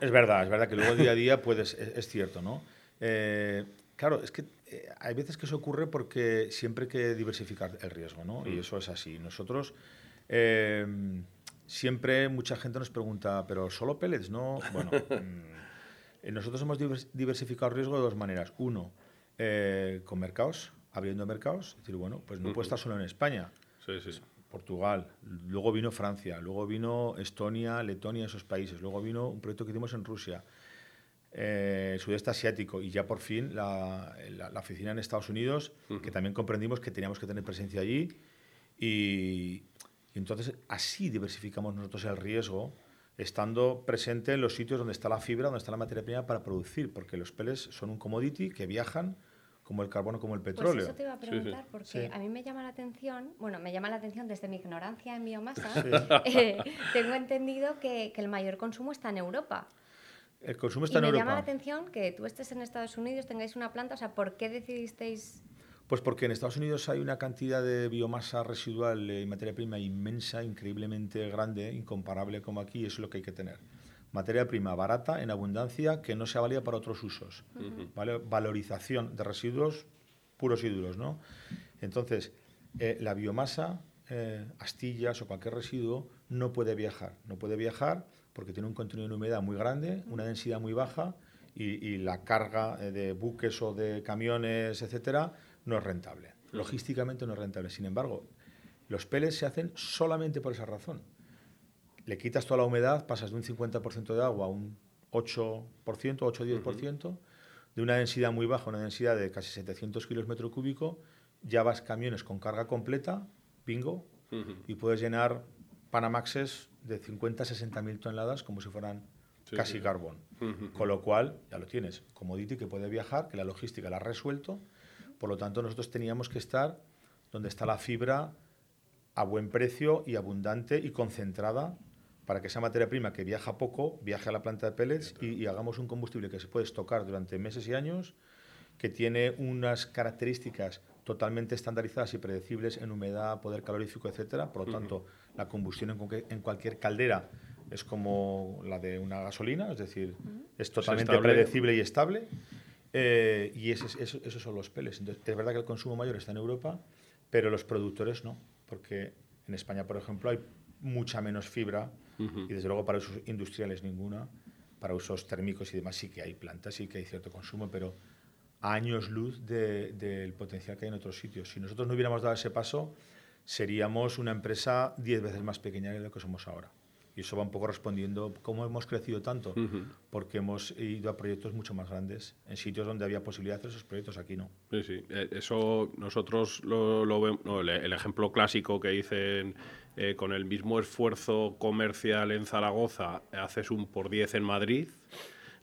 Es verdad, es verdad que luego día a día puedes, es, es cierto, ¿no? Eh, claro, es que eh, hay veces que eso ocurre porque siempre hay que diversificar el riesgo, ¿no? Y eso es así. Nosotros eh, siempre mucha gente nos pregunta, ¿pero solo pellets? No, bueno, mm, <laughs> nosotros hemos divers- diversificado el riesgo de dos maneras. Uno, eh, con mercados, abriendo mercados, es decir, bueno, pues no puede estar solo en España. Sí, sí. Portugal, luego vino Francia, luego vino Estonia, Letonia, esos países, luego vino un proyecto que hicimos en Rusia, eh, sudeste asiático y ya por fin la, la- la oficina en Estados Unidos, que también comprendimos que teníamos que tener presencia allí y, y entonces así diversificamos nosotros el riesgo estando presente en los sitios donde está la fibra, donde está la materia prima para producir, porque los peles son un commodity que viajan como el carbono, como el petróleo. Pues eso te iba a sí. preguntar, porque Sí. a mí me llama la atención, bueno, me llama la atención desde mi ignorancia en biomasa, <laughs> eh, tengo entendido que, que el mayor consumo está en Europa. El consumo Y está me en llama la Europa. atención que tú estés en Estados Unidos, tengáis una planta, o sea, ¿por qué decidisteis...? Pues porque en Estados Unidos hay una cantidad de biomasa residual y materia prima inmensa, increíblemente grande, incomparable como aquí, y eso es lo que hay que tener. Materia prima barata, en abundancia, que no sea válida para otros usos. ¿vale? Valorización de residuos puros y duros. ¿no? Entonces, eh, la biomasa, eh, astillas o cualquier residuo, no puede viajar. No puede viajar porque tiene un contenido de humedad muy grande, una densidad muy baja y, y la carga eh, de buques o de camiones, etcétera, no es rentable. Logísticamente no es rentable. Sin embargo, los peles se hacen solamente por esa razón. Le quitas toda la humedad, pasas de un 50% de agua a un 8%, 8-10%, de una densidad muy baja, una densidad de casi 700 kilos metro cúbico, ya vas camiones con carga completa, bingo, y puedes llenar Panamaxes de 50 60 mil toneladas como si fueran casi carbón. Con lo cual, ya lo tienes, commodity que puede viajar, que la logística la ha resuelto. Por lo tanto, nosotros teníamos que estar donde está la fibra a buen precio y abundante y concentrada para que esa materia prima que viaja poco viaje a la planta de pellets y, y hagamos un combustible que se puede estocar durante meses y años, que tiene unas características totalmente estandarizadas y predecibles en humedad, poder calorífico, etcétera. Por lo tanto, la combustión en, en, cualquier caldera es como la de una gasolina, es decir, es totalmente predecible y estable. Eh, y ese, esos son los peles. Entonces, es verdad que el consumo mayor está en Europa, pero los productores no, porque en España, por ejemplo, hay mucha menos fibra y desde luego para usos industriales ninguna, para usos térmicos y demás sí que hay plantas, sí que hay cierto consumo, pero años luz del potencial que hay en otros sitios. Si nosotros no hubiéramos dado ese paso, seríamos una empresa diez veces más pequeña de lo que somos ahora. Y eso va un poco respondiendo cómo hemos crecido tanto, porque hemos ido a proyectos mucho más grandes, en sitios donde había posibilidad de hacer esos proyectos, aquí no. Sí, sí. Eh, eso nosotros lo, vemos, el, ejemplo clásico que dicen eh, con el mismo esfuerzo comercial en Zaragoza, haces un por 10 en Madrid.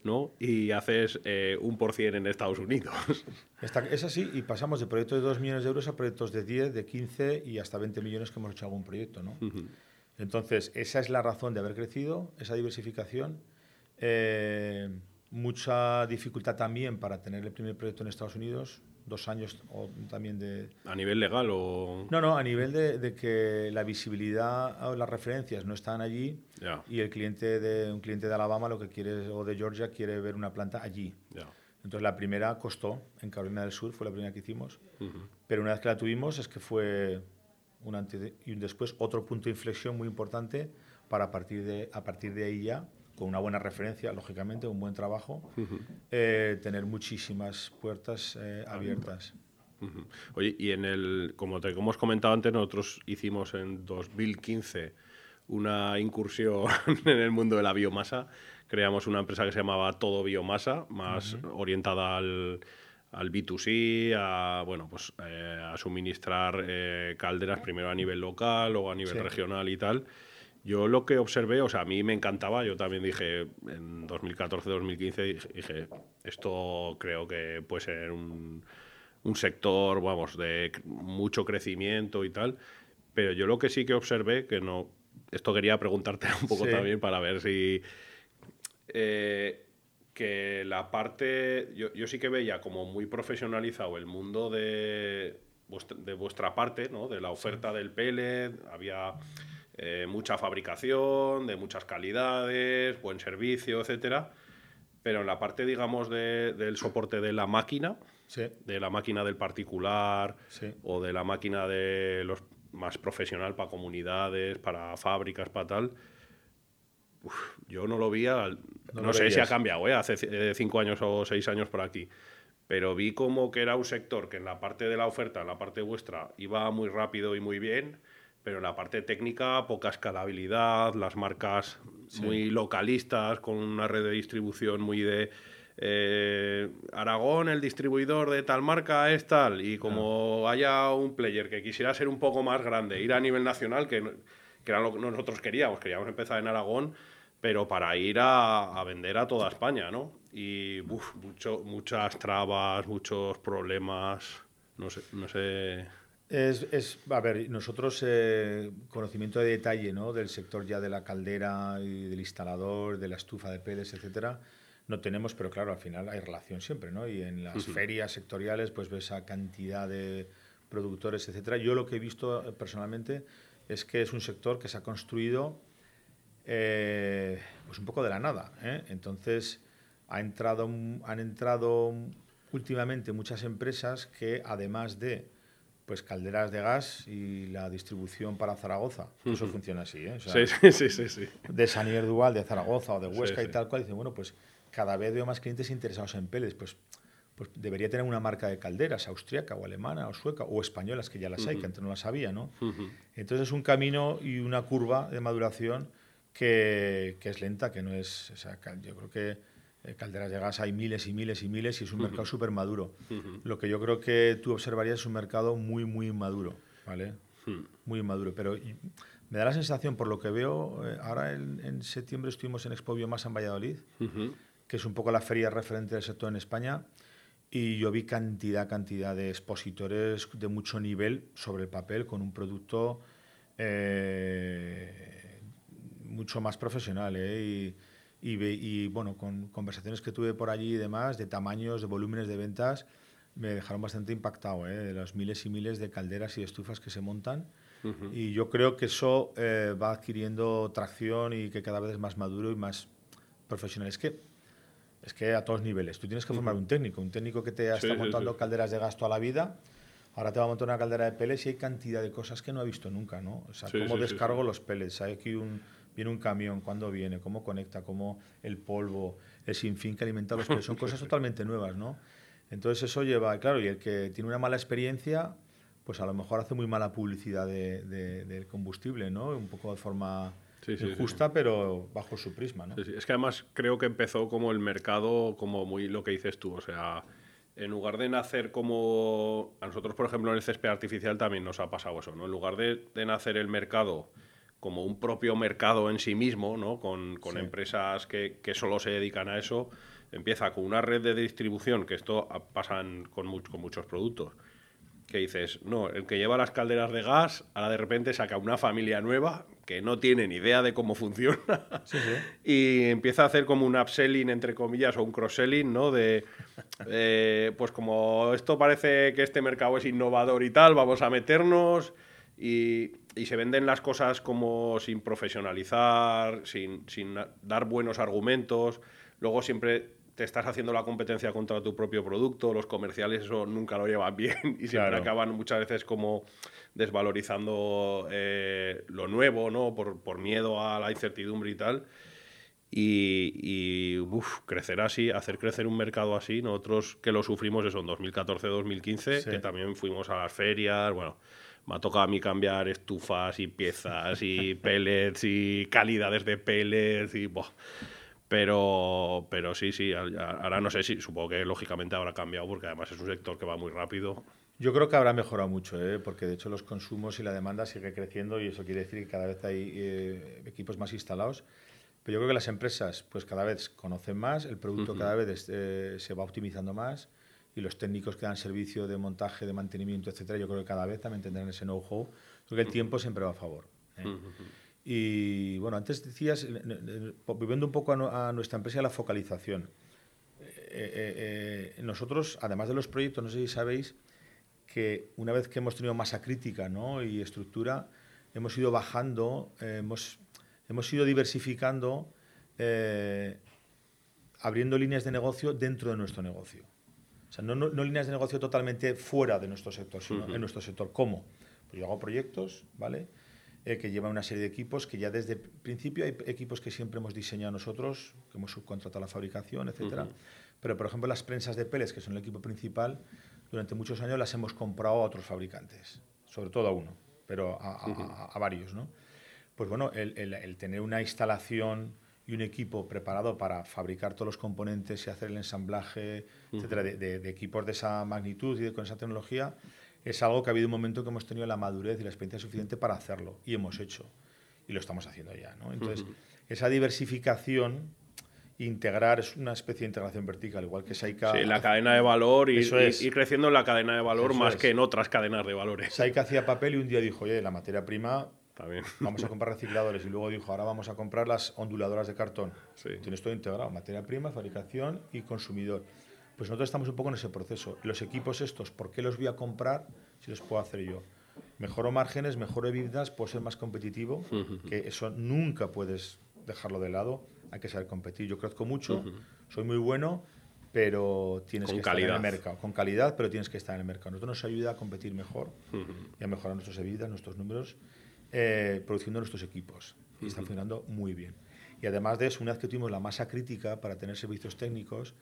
¿no? y haces eh, un por cien en Estados Unidos. <laughs> es así, y pasamos de proyectos de 2 millones de euros a proyectos de 10, de 15 y hasta 20 millones que hemos hecho algún proyecto. ¿no? Entonces, esa es la razón de haber crecido, esa diversificación. Eh, mucha dificultad también para tener el primer proyecto en Estados Unidos, dos años o también de... ¿A nivel legal o...? No, no, a nivel de, que la visibilidad o las referencias no están allí y el cliente de un cliente de Alabama lo que quiere o de Georgia quiere ver una planta allí. Entonces la primera costó en Carolina del Sur, fue la primera que hicimos, pero una vez que la tuvimos es que fue un antes y un después, otro punto de inflexión muy importante para a partir de, a partir de ahí ya con una buena referencia, lógicamente, un buen trabajo, eh, tener muchísimas puertas eh, abiertas. Oye, y en el, como te hemos comentado antes, nosotros hicimos en 2015 una incursión <laughs> en el mundo de la biomasa. Creamos una empresa que se llamaba Todo Biomasa, más orientada al, al B2C, a, bueno, pues, eh, a suministrar calderas primero a nivel local, luego a nivel regional y tal. Yo lo que observé, o sea, a mí me encantaba, yo también dije en 2014-2015, dije, esto creo que puede ser un, sector, vamos, de mucho crecimiento y tal, pero yo lo que sí que observé, que no, esto quería preguntarte <laughs> un poco también para ver si... Eh, que la parte, yo, yo, sí que veía como muy profesionalizado el mundo de, de vuestra parte, ¿no? De la oferta del pellet, había eh, mucha fabricación, de muchas calidades, buen servicio, etcétera. Pero en la parte, digamos, del soporte de la máquina, de la máquina del particular o de la máquina de los más profesional para comunidades, para fábricas, para tal, yo no lo vi, no, sé si ha cambiado, ¿eh? hace eh, cinco años o seis años por aquí, pero vi como que era un sector que en la parte de la oferta, en la parte vuestra, iba muy rápido y muy bien, pero en la parte técnica poca escalabilidad, las marcas muy localistas, con una red de distribución muy de... Eh, Aragón, el distribuidor de tal marca es tal, y como haya un player que quisiera ser un poco más grande, ir a nivel nacional, que, que era lo que nosotros queríamos, queríamos empezar en Aragón, pero para ir a, vender a toda España, ¿no? Y mucho, muchas trabas, muchos problemas, no sé, no sé. Es, es, a ver, nosotros eh, conocimiento de detalle ¿no? del sector ya de la caldera y del instalador, de la estufa de peles, etcétera, no tenemos, pero claro, al final hay relación siempre, ¿no? Y en las ferias sectoriales, pues ves esa cantidad de productores, etcétera. Yo lo que he visto eh, personalmente es que es un sector que se ha construido eh, pues un poco de la nada. Entonces, ha entrado, han entrado últimamente muchas empresas que, además de pues calderas de gas y la distribución para Zaragoza. Eso funciona así, ¿eh? <laughs> sí, sí, sí, sí, De Sanier Dual, de Zaragoza o de Huesca y tal cual, dicen, bueno, pues cada vez veo más clientes interesados en peles, pues, pues debería tener una marca de calderas, austriaca o alemana o sueca o españolas, que ya las hay, que antes no las había, ¿no? Entonces es un camino y una curva de maduración que, que es lenta, que no es, o sea, yo creo que eh, calderas de gas hay miles y miles y miles y es un mercado súper maduro. Lo que yo creo que tú observarías es un mercado muy, muy maduro, ¿vale? Muy maduro. Pero me da la sensación, por lo que veo, eh, ahora en, septiembre estuvimos en Expo Biomasa en Valladolid, que es un poco la feria referente del sector en España, y yo vi cantidad, cantidad de expositores de mucho nivel sobre el papel con un producto eh, mucho más profesional. ¿eh? Y, y, bueno, con conversaciones que tuve por allí y demás, de tamaños, de volúmenes de ventas, me dejaron bastante impactado, ¿eh? de los miles y miles de calderas y estufas que se montan. Y yo creo que eso eh, va adquiriendo tracción y que cada vez es más maduro y más profesional. Es que, es que a todos niveles. Tú tienes que formar un técnico, un técnico que te está montando calderas de gasto a la vida. Ahora te va a montar una caldera de pellets y hay cantidad de cosas que no ha visto nunca, ¿no? O sea, cómo descargo los pellets, hay aquí un, viene un camión, cuándo viene, cómo conecta, cómo el polvo, el sinfín que alimenta los pellets, son <laughs> cosas totalmente nuevas, ¿no? Entonces eso lleva, claro, y el que tiene una mala experiencia, pues a lo mejor hace muy mala publicidad de, del combustible, ¿no? Un poco de forma injusta, pero bajo su prisma, ¿no? Es que además creo que empezó como el mercado, como muy lo que dices tú, o sea, en lugar de nacer como... A nosotros, por ejemplo, en el césped artificial también nos ha pasado eso, ¿no? En lugar de, nacer el mercado como un propio mercado en sí mismo, ¿no? Con, con empresas que, que solo se dedican a eso, empieza con una red de distribución, que esto pasa con, muchos productos, que dices, no, el que lleva las calderas de gas, ahora de repente saca una familia nueva que no tiene ni idea de cómo <laughs> funciona y empieza a hacer como un upselling, entre comillas, o un cross-selling, ¿no? De, eh, pues como esto parece que este mercado es innovador y tal, vamos a meternos y, se venden las cosas como sin profesionalizar, sin, sin dar buenos argumentos. Luego siempre te estás haciendo la competencia contra tu propio producto, los comerciales eso nunca lo llevan bien <laughs> y siempre acaban muchas veces como desvalorizando eh, lo nuevo, ¿no? Por, miedo a la incertidumbre y tal. Y, crecer así, hacer crecer un mercado así, nosotros que lo sufrimos eso en 2014-2015, que también fuimos a las ferias, bueno, me ha tocado a mí cambiar estufas y piezas y <laughs> pellets y calidades de pellets y... Pero, pero sí, sí, ahora no sé si, supongo que lógicamente habrá cambiado porque además es un sector que va muy rápido. Yo creo que habrá mejorado mucho, ¿eh? porque de hecho los consumos y la demanda sigue creciendo y eso quiere decir que cada vez hay eh, equipos más instalados. Pero yo creo que las empresas pues cada vez conocen más, el producto cada vez eh, se va optimizando más y los técnicos que dan servicio de montaje, de mantenimiento, etcétera, yo creo que cada vez también tendrán ese know-how. Creo que el tiempo siempre va a favor. Y bueno, antes decías, viviendo un poco a, nuestra empresa, la focalización. Eh, eh, eh, nosotros, además de los proyectos, no sé si sabéis que una vez que hemos tenido masa crítica ¿no? y estructura, hemos ido bajando, hemos, hemos ido diversificando, abriendo líneas de negocio dentro de nuestro negocio. Sea, no, no, líneas de negocio totalmente fuera de nuestro sector, sino en nuestro sector. ¿Cómo? Pues yo hago proyectos, ¿vale? Eh, que lleva una serie de equipos que ya desde el principio hay equipos que siempre hemos diseñado nosotros, que hemos subcontratado la fabricación, etcétera. Pero, por ejemplo, las prensas de peles, que son el equipo principal, durante muchos años las hemos comprado a otros fabricantes, sobre todo a uno, pero a, varios, ¿no? Pues bueno, el, tener una instalación y un equipo preparado para fabricar todos los componentes y hacer el ensamblaje, etcétera, de, de, equipos de esa magnitud y con esa tecnología, es algo que ha habido un momento que hemos tenido la madurez y la experiencia suficiente para hacerlo y hemos hecho y lo estamos haciendo ya. ¿no? Entonces, esa diversificación, integrar, es una especie de integración vertical, igual que Saika. Sí, la cadena de valor y, ir creciendo en la cadena de valor más que en otras cadenas de valores. Saika hacía papel y un día dijo, oye, la materia prima. Vamos a comprar recicladores y luego dijo, ahora vamos a comprar las onduladoras de cartón. Tienes todo integrado, materia prima, fabricación y consumidor. Pues nosotros estamos un poco en ese proceso. Los equipos estos, ¿por qué los voy a comprar si los puedo hacer yo? Mejoro márgenes, mejoro vidas, puedo ser más competitivo, que eso nunca puedes dejarlo de lado, hay que saber competir. Yo crezco mucho, soy muy bueno, pero tienes que estar en el mercado. Con calidad, pero tienes que estar en el mercado. Nosotros nos ayuda a competir mejor y a mejorar nuestras vidas, nuestros números, eh, produciendo nuestros equipos. Y está funcionando muy bien. Y además de eso, una vez que tuvimos la masa crítica para tener servicios técnicos,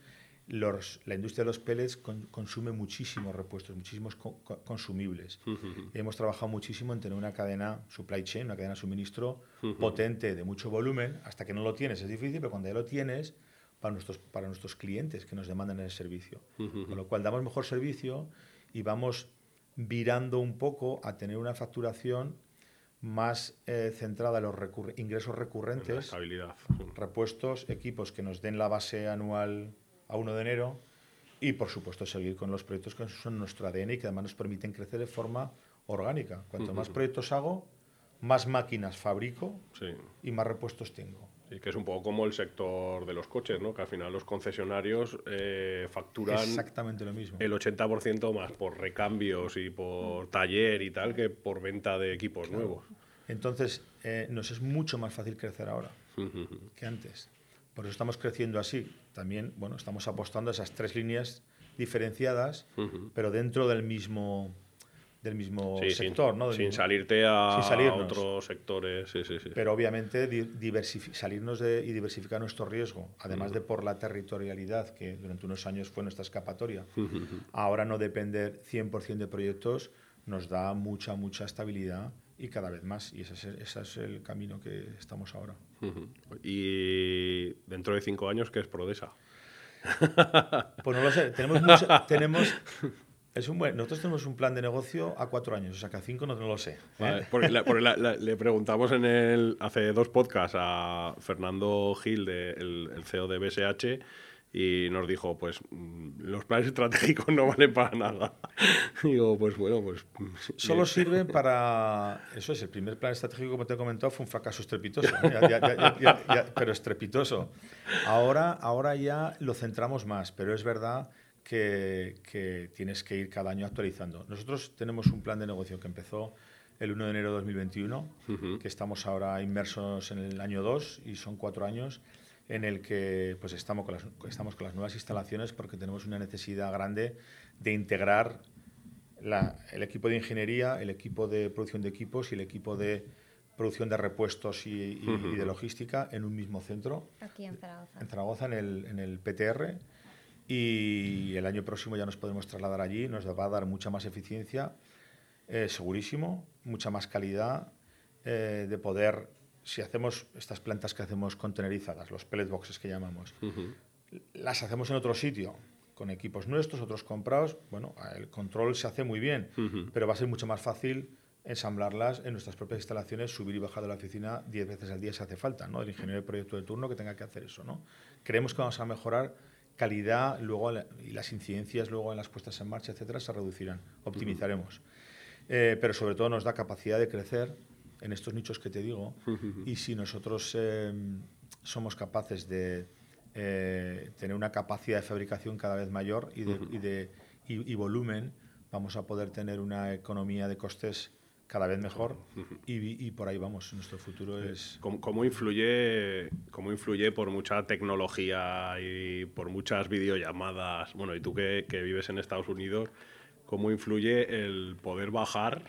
la industria de los pellets consume muchísimos repuestos, muchísimos consumibles. Hemos trabajado muchísimo en tener una cadena supply chain, una cadena de suministro potente, de mucho volumen. Hasta que no lo tienes es difícil, pero cuando ya lo tienes, para nuestros, para nuestros clientes que nos demandan el servicio. Con lo cual damos mejor servicio y vamos virando un poco a tener una facturación más eh, centrada en los ingresos recurrentes, estabilidad. repuestos, equipos que nos den la base anual a 1 de enero y, por supuesto, seguir con los proyectos que son nuestro ADN y que además nos permiten crecer de forma orgánica. Cuanto más proyectos hago, más máquinas fabrico y más repuestos tengo. Y que es un poco como el sector de los coches, ¿no? que al final los concesionarios eh, facturan exactamente lo mismo. el 80% más por recambios y por taller y tal que por venta de equipos nuevos. Entonces, eh, nos es mucho más fácil crecer ahora <laughs> que antes. Por eso estamos creciendo así. También, bueno, estamos apostando a esas tres líneas diferenciadas, <laughs> pero dentro del mismo del mismo sector, sin, ¿no? sin salirte a, otros sectores, sí, sí, sí. Pero obviamente salirnos de, y diversificar nuestro riesgo, además de por la territorialidad, que durante unos años fue nuestra escapatoria, ahora no depender 100% de proyectos nos da mucha, mucha estabilidad y cada vez más. Y ese es, el, ese es el camino que estamos ahora. Y dentro de cinco años, ¿qué es Prodesa? Pues no lo sé. Tenemos, <laughs> tenemos es un buen, nosotros tenemos un plan de negocio a cuatro años, o sea que a cinco no, lo sé. ¿eh? porque, le preguntamos en el, hace dos podcasts a Fernando Gil, de, el, CEO de BSH, y nos dijo, pues mm, los planes estratégicos no valen para nada. <laughs> digo, pues bueno, pues... Solo sirven para... Eso es, el primer plan estratégico, como te he comentado, fue un fracaso estrepitoso, ¿eh? pero estrepitoso. Ahora, ahora ya lo centramos más, pero es verdad que, tienes que ir cada año actualizando. Nosotros tenemos un plan de negocio que empezó el 1 de enero de 2021, que estamos ahora inmersos en el año 2 y son cuatro años en el que pues estamos con, las, estamos con las nuevas instalaciones porque tenemos una necesidad grande de integrar el equipo de ingeniería, el equipo de producción de equipos y el equipo de producción de repuestos y, de logística en un mismo centro. Aquí en Zaragoza. En Zaragoza, en el, en el PTR y el año próximo ya nos podemos trasladar allí, nos va a dar mucha más eficiencia, eh, segurísimo, mucha más calidad eh, de poder, si hacemos estas plantas que hacemos contenerizadas, los pellet boxes que llamamos, las hacemos en otro sitio, con equipos nuestros, otros comprados, bueno, el control se hace muy bien, pero va a ser mucho más fácil ensamblarlas en nuestras propias instalaciones, subir y bajar de la oficina 10 veces al día si hace falta, ¿no? El ingeniero de proyecto de turno que tenga que hacer eso, ¿no? Creemos que vamos a mejorar calidad luego y las incidencias luego en las puestas en marcha, etcétera, se reducirán, optimizaremos. Eh, pero sobre todo nos da capacidad de crecer en estos nichos que te digo y si nosotros em, somos capaces de eh, tener una capacidad de fabricación cada vez mayor y, de, y volumen, vamos a poder tener una economía de costes cada vez mejor <laughs> y, por ahí vamos, nuestro futuro es... ¿Cómo, influye, ¿Cómo influye por mucha tecnología y por muchas videollamadas, bueno, y tú que, vives en Estados Unidos, cómo influye el poder bajar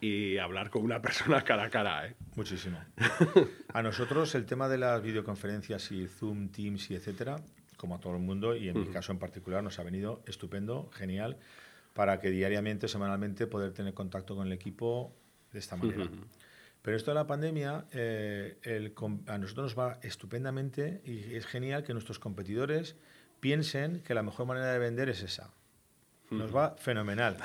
y hablar con una <laughs> persona cara a cara? Eh? Muchísimo. <laughs> a nosotros el tema de las videoconferencias y Zoom, Teams y etcétera, como a todo el mundo, y en mi caso en particular, nos ha venido estupendo, genial para que diariamente, semanalmente, poder tener contacto con el equipo de esta manera. Pero esto de la pandemia, eh, a nosotros nos va estupendamente y es genial que nuestros competidores piensen que la mejor manera de vender es esa. Nos va fenomenal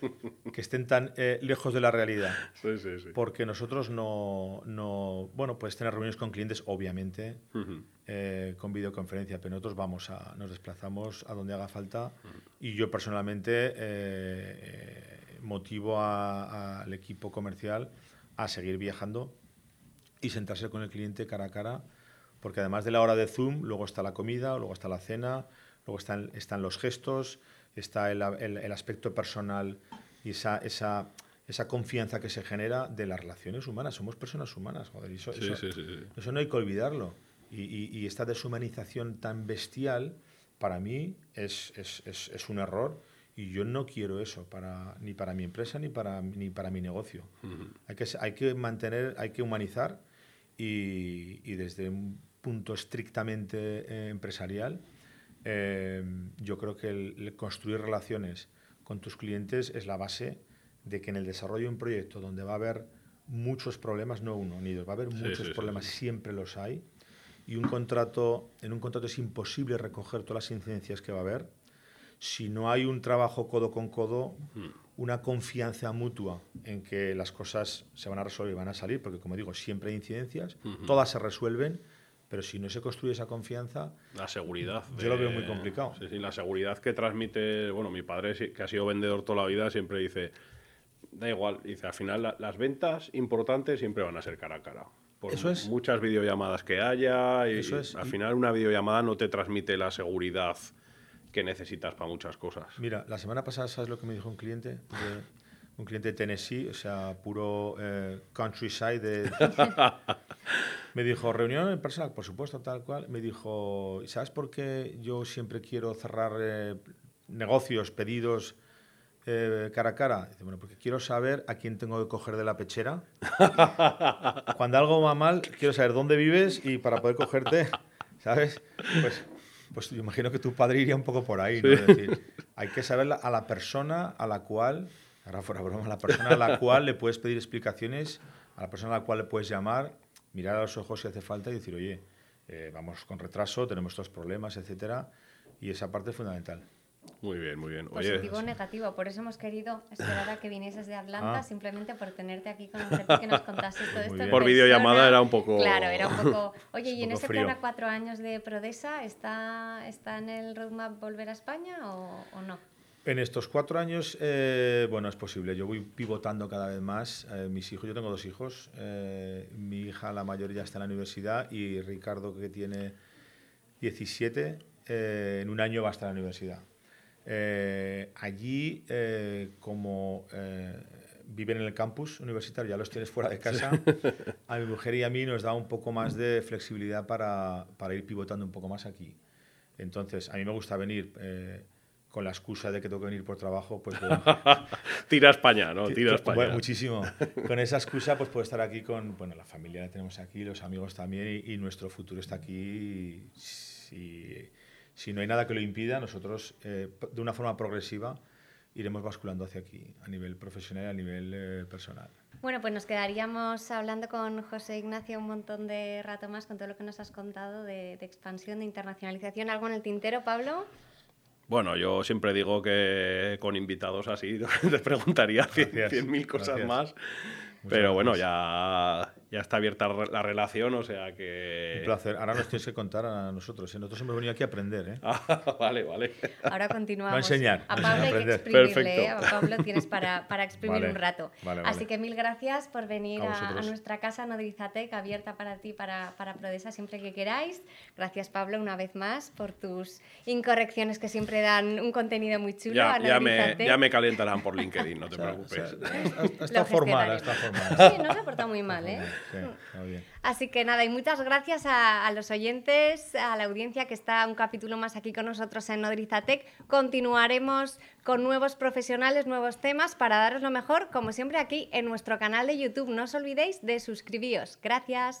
<laughs> que estén tan eh, lejos de la realidad. Sí, sí, sí. Porque nosotros no, no, Bueno, puedes tener reuniones con clientes, obviamente, eh, con videoconferencia, pero nosotros vamos a, nos desplazamos a donde haga falta. Y yo personalmente eh, motivo al equipo comercial a seguir viajando y sentarse con el cliente cara a cara, porque además de la hora de Zoom, luego está la comida, luego está la cena, luego están, están los gestos está el, el, aspecto personal y esa, esa, esa, confianza que se genera de las relaciones humanas. Somos personas humanas, joder, eso, eso, no hay que olvidarlo. Y, y, esta deshumanización tan bestial, para mí, es, es, es, un error. Y yo no quiero eso para, ni para mi empresa ni para, ni para mi negocio. hay, que, hay que mantener, hay que humanizar y, y desde un punto estrictamente eh, empresarial, eh, yo creo que el, construir relaciones con tus clientes es la base de que en el desarrollo de un proyecto donde va a haber muchos problemas, no uno ni dos, va a haber muchos problemas, siempre los hay, y un contrato, en un contrato es imposible recoger todas las incidencias que va a haber. si no hay un trabajo codo con codo, una confianza mutua en que las cosas se van a resolver y van a salir, porque como digo, siempre hay incidencias, todas se resuelven, pero si no se construye esa confianza... La seguridad. Yo lo veo muy complicado. Sí, sí, la seguridad que transmite, bueno, mi padre que ha sido vendedor toda la vida siempre dice, da igual, dice, al final las ventas importantes siempre van a ser cara a cara. Por Eso es. muchas videollamadas que haya y Eso es. al final una videollamada no te transmite la seguridad que necesitas para muchas cosas. Mira, la semana pasada, ¿sabes lo que me dijo un cliente? De, un cliente de Tennessee, o sea, puro eh, countryside. De, <laughs> me dijo, reunión en persona, por supuesto, tal cual. Me dijo, ¿sabes por qué yo siempre quiero cerrar eh, negocios, pedidos eh, cara a cara? Dice, bueno, porque quiero saber a quién tengo que coger de la pechera. <laughs> Cuando algo va mal, quiero saber dónde vives y para poder cogerte, ¿sabes? Pues pues yo imagino que tu padre iría un poco por ahí, ¿no? Es decir, hay que saber a la persona a la cual, ahora fuera broma, a la persona a la cual le puedes pedir explicaciones, a la persona a la cual le puedes llamar, mirar a los ojos si hace falta y decir, oye, eh, vamos con retraso, tenemos estos problemas, etcétera, y esa parte es fundamental. Muy bien, muy bien. Positivo o negativo, por eso hemos querido esperar a que vinieses de Atlanta, ah. simplemente por tenerte aquí, conocerte y que nos contases todo esto. Por videollamada era un poco. Claro, era un poco. <laughs> Oye, ¿y en ese plan a cuatro años de Prodesa está, está en el roadmap volver a España o, no? En estos cuatro años, eh, bueno, es posible. Yo voy pivotando cada vez más. Eh, mis hijos, yo tengo dos hijos. Eh, mi hija, la mayor, ya está en la universidad y Ricardo, que tiene 17, en un año va a estar en la universidad. Eh, allí, eh, como eh, viven en el campus universitario, ya los tienes fuera de casa, <laughs> a mi mujer y a mí nos da un poco más de flexibilidad para, para ir pivotando un poco más aquí. Entonces, a mí me gusta venir con la excusa de que tengo que venir por trabajo, pues... <laughs> Tira España, ¿no? Tira España. Bueno, muchísimo. Con esa excusa, pues puedo estar aquí con... Bueno, la familia la tenemos aquí, los amigos también, y, nuestro futuro está aquí. Y, si no hay nada que lo impida, nosotros eh, de una forma progresiva iremos basculando hacia aquí, a nivel profesional y a nivel eh, personal. Bueno, pues nos quedaríamos hablando con José Ignacio un montón de rato más con todo lo que nos has contado de, expansión, de internacionalización. ¿Algo en el tintero, Pablo? Bueno, yo siempre digo que con invitados así <laughs> te preguntaría cien mil cosas más. pero bueno, ya ya está abierta la relación, o sea que... Un placer. Ahora nos tienes que contar a nosotros. ¿eh? Nosotros hemos venido aquí a aprender. ¿eh? <laughs> Ah, vale, vale. Ahora continuamos. a enseñar. A Pablo hay que exprimirle. ¿eh? A Pablo tienes para, para exprimir un rato. Así que mil gracias por venir a, nuestra casa Nodrizatec, abierta para ti, para, para Prodesa, siempre que queráis. Gracias, Pablo, una vez más, por tus incorrecciones que siempre dan un contenido muy chulo ya, ya me, ya me calentarán por LinkedIn, no te <laughs> preocupes. está formal, está formal. Sí, no se ha portado muy mal, ¿eh? Así que nada, y muchas gracias a, los oyentes, a la audiencia que está un capítulo más aquí con nosotros en Nodrizatec. Continuaremos con nuevos profesionales, nuevos temas para daros lo mejor, como siempre aquí en nuestro canal de YouTube. No os olvidéis de suscribiros. Gracias.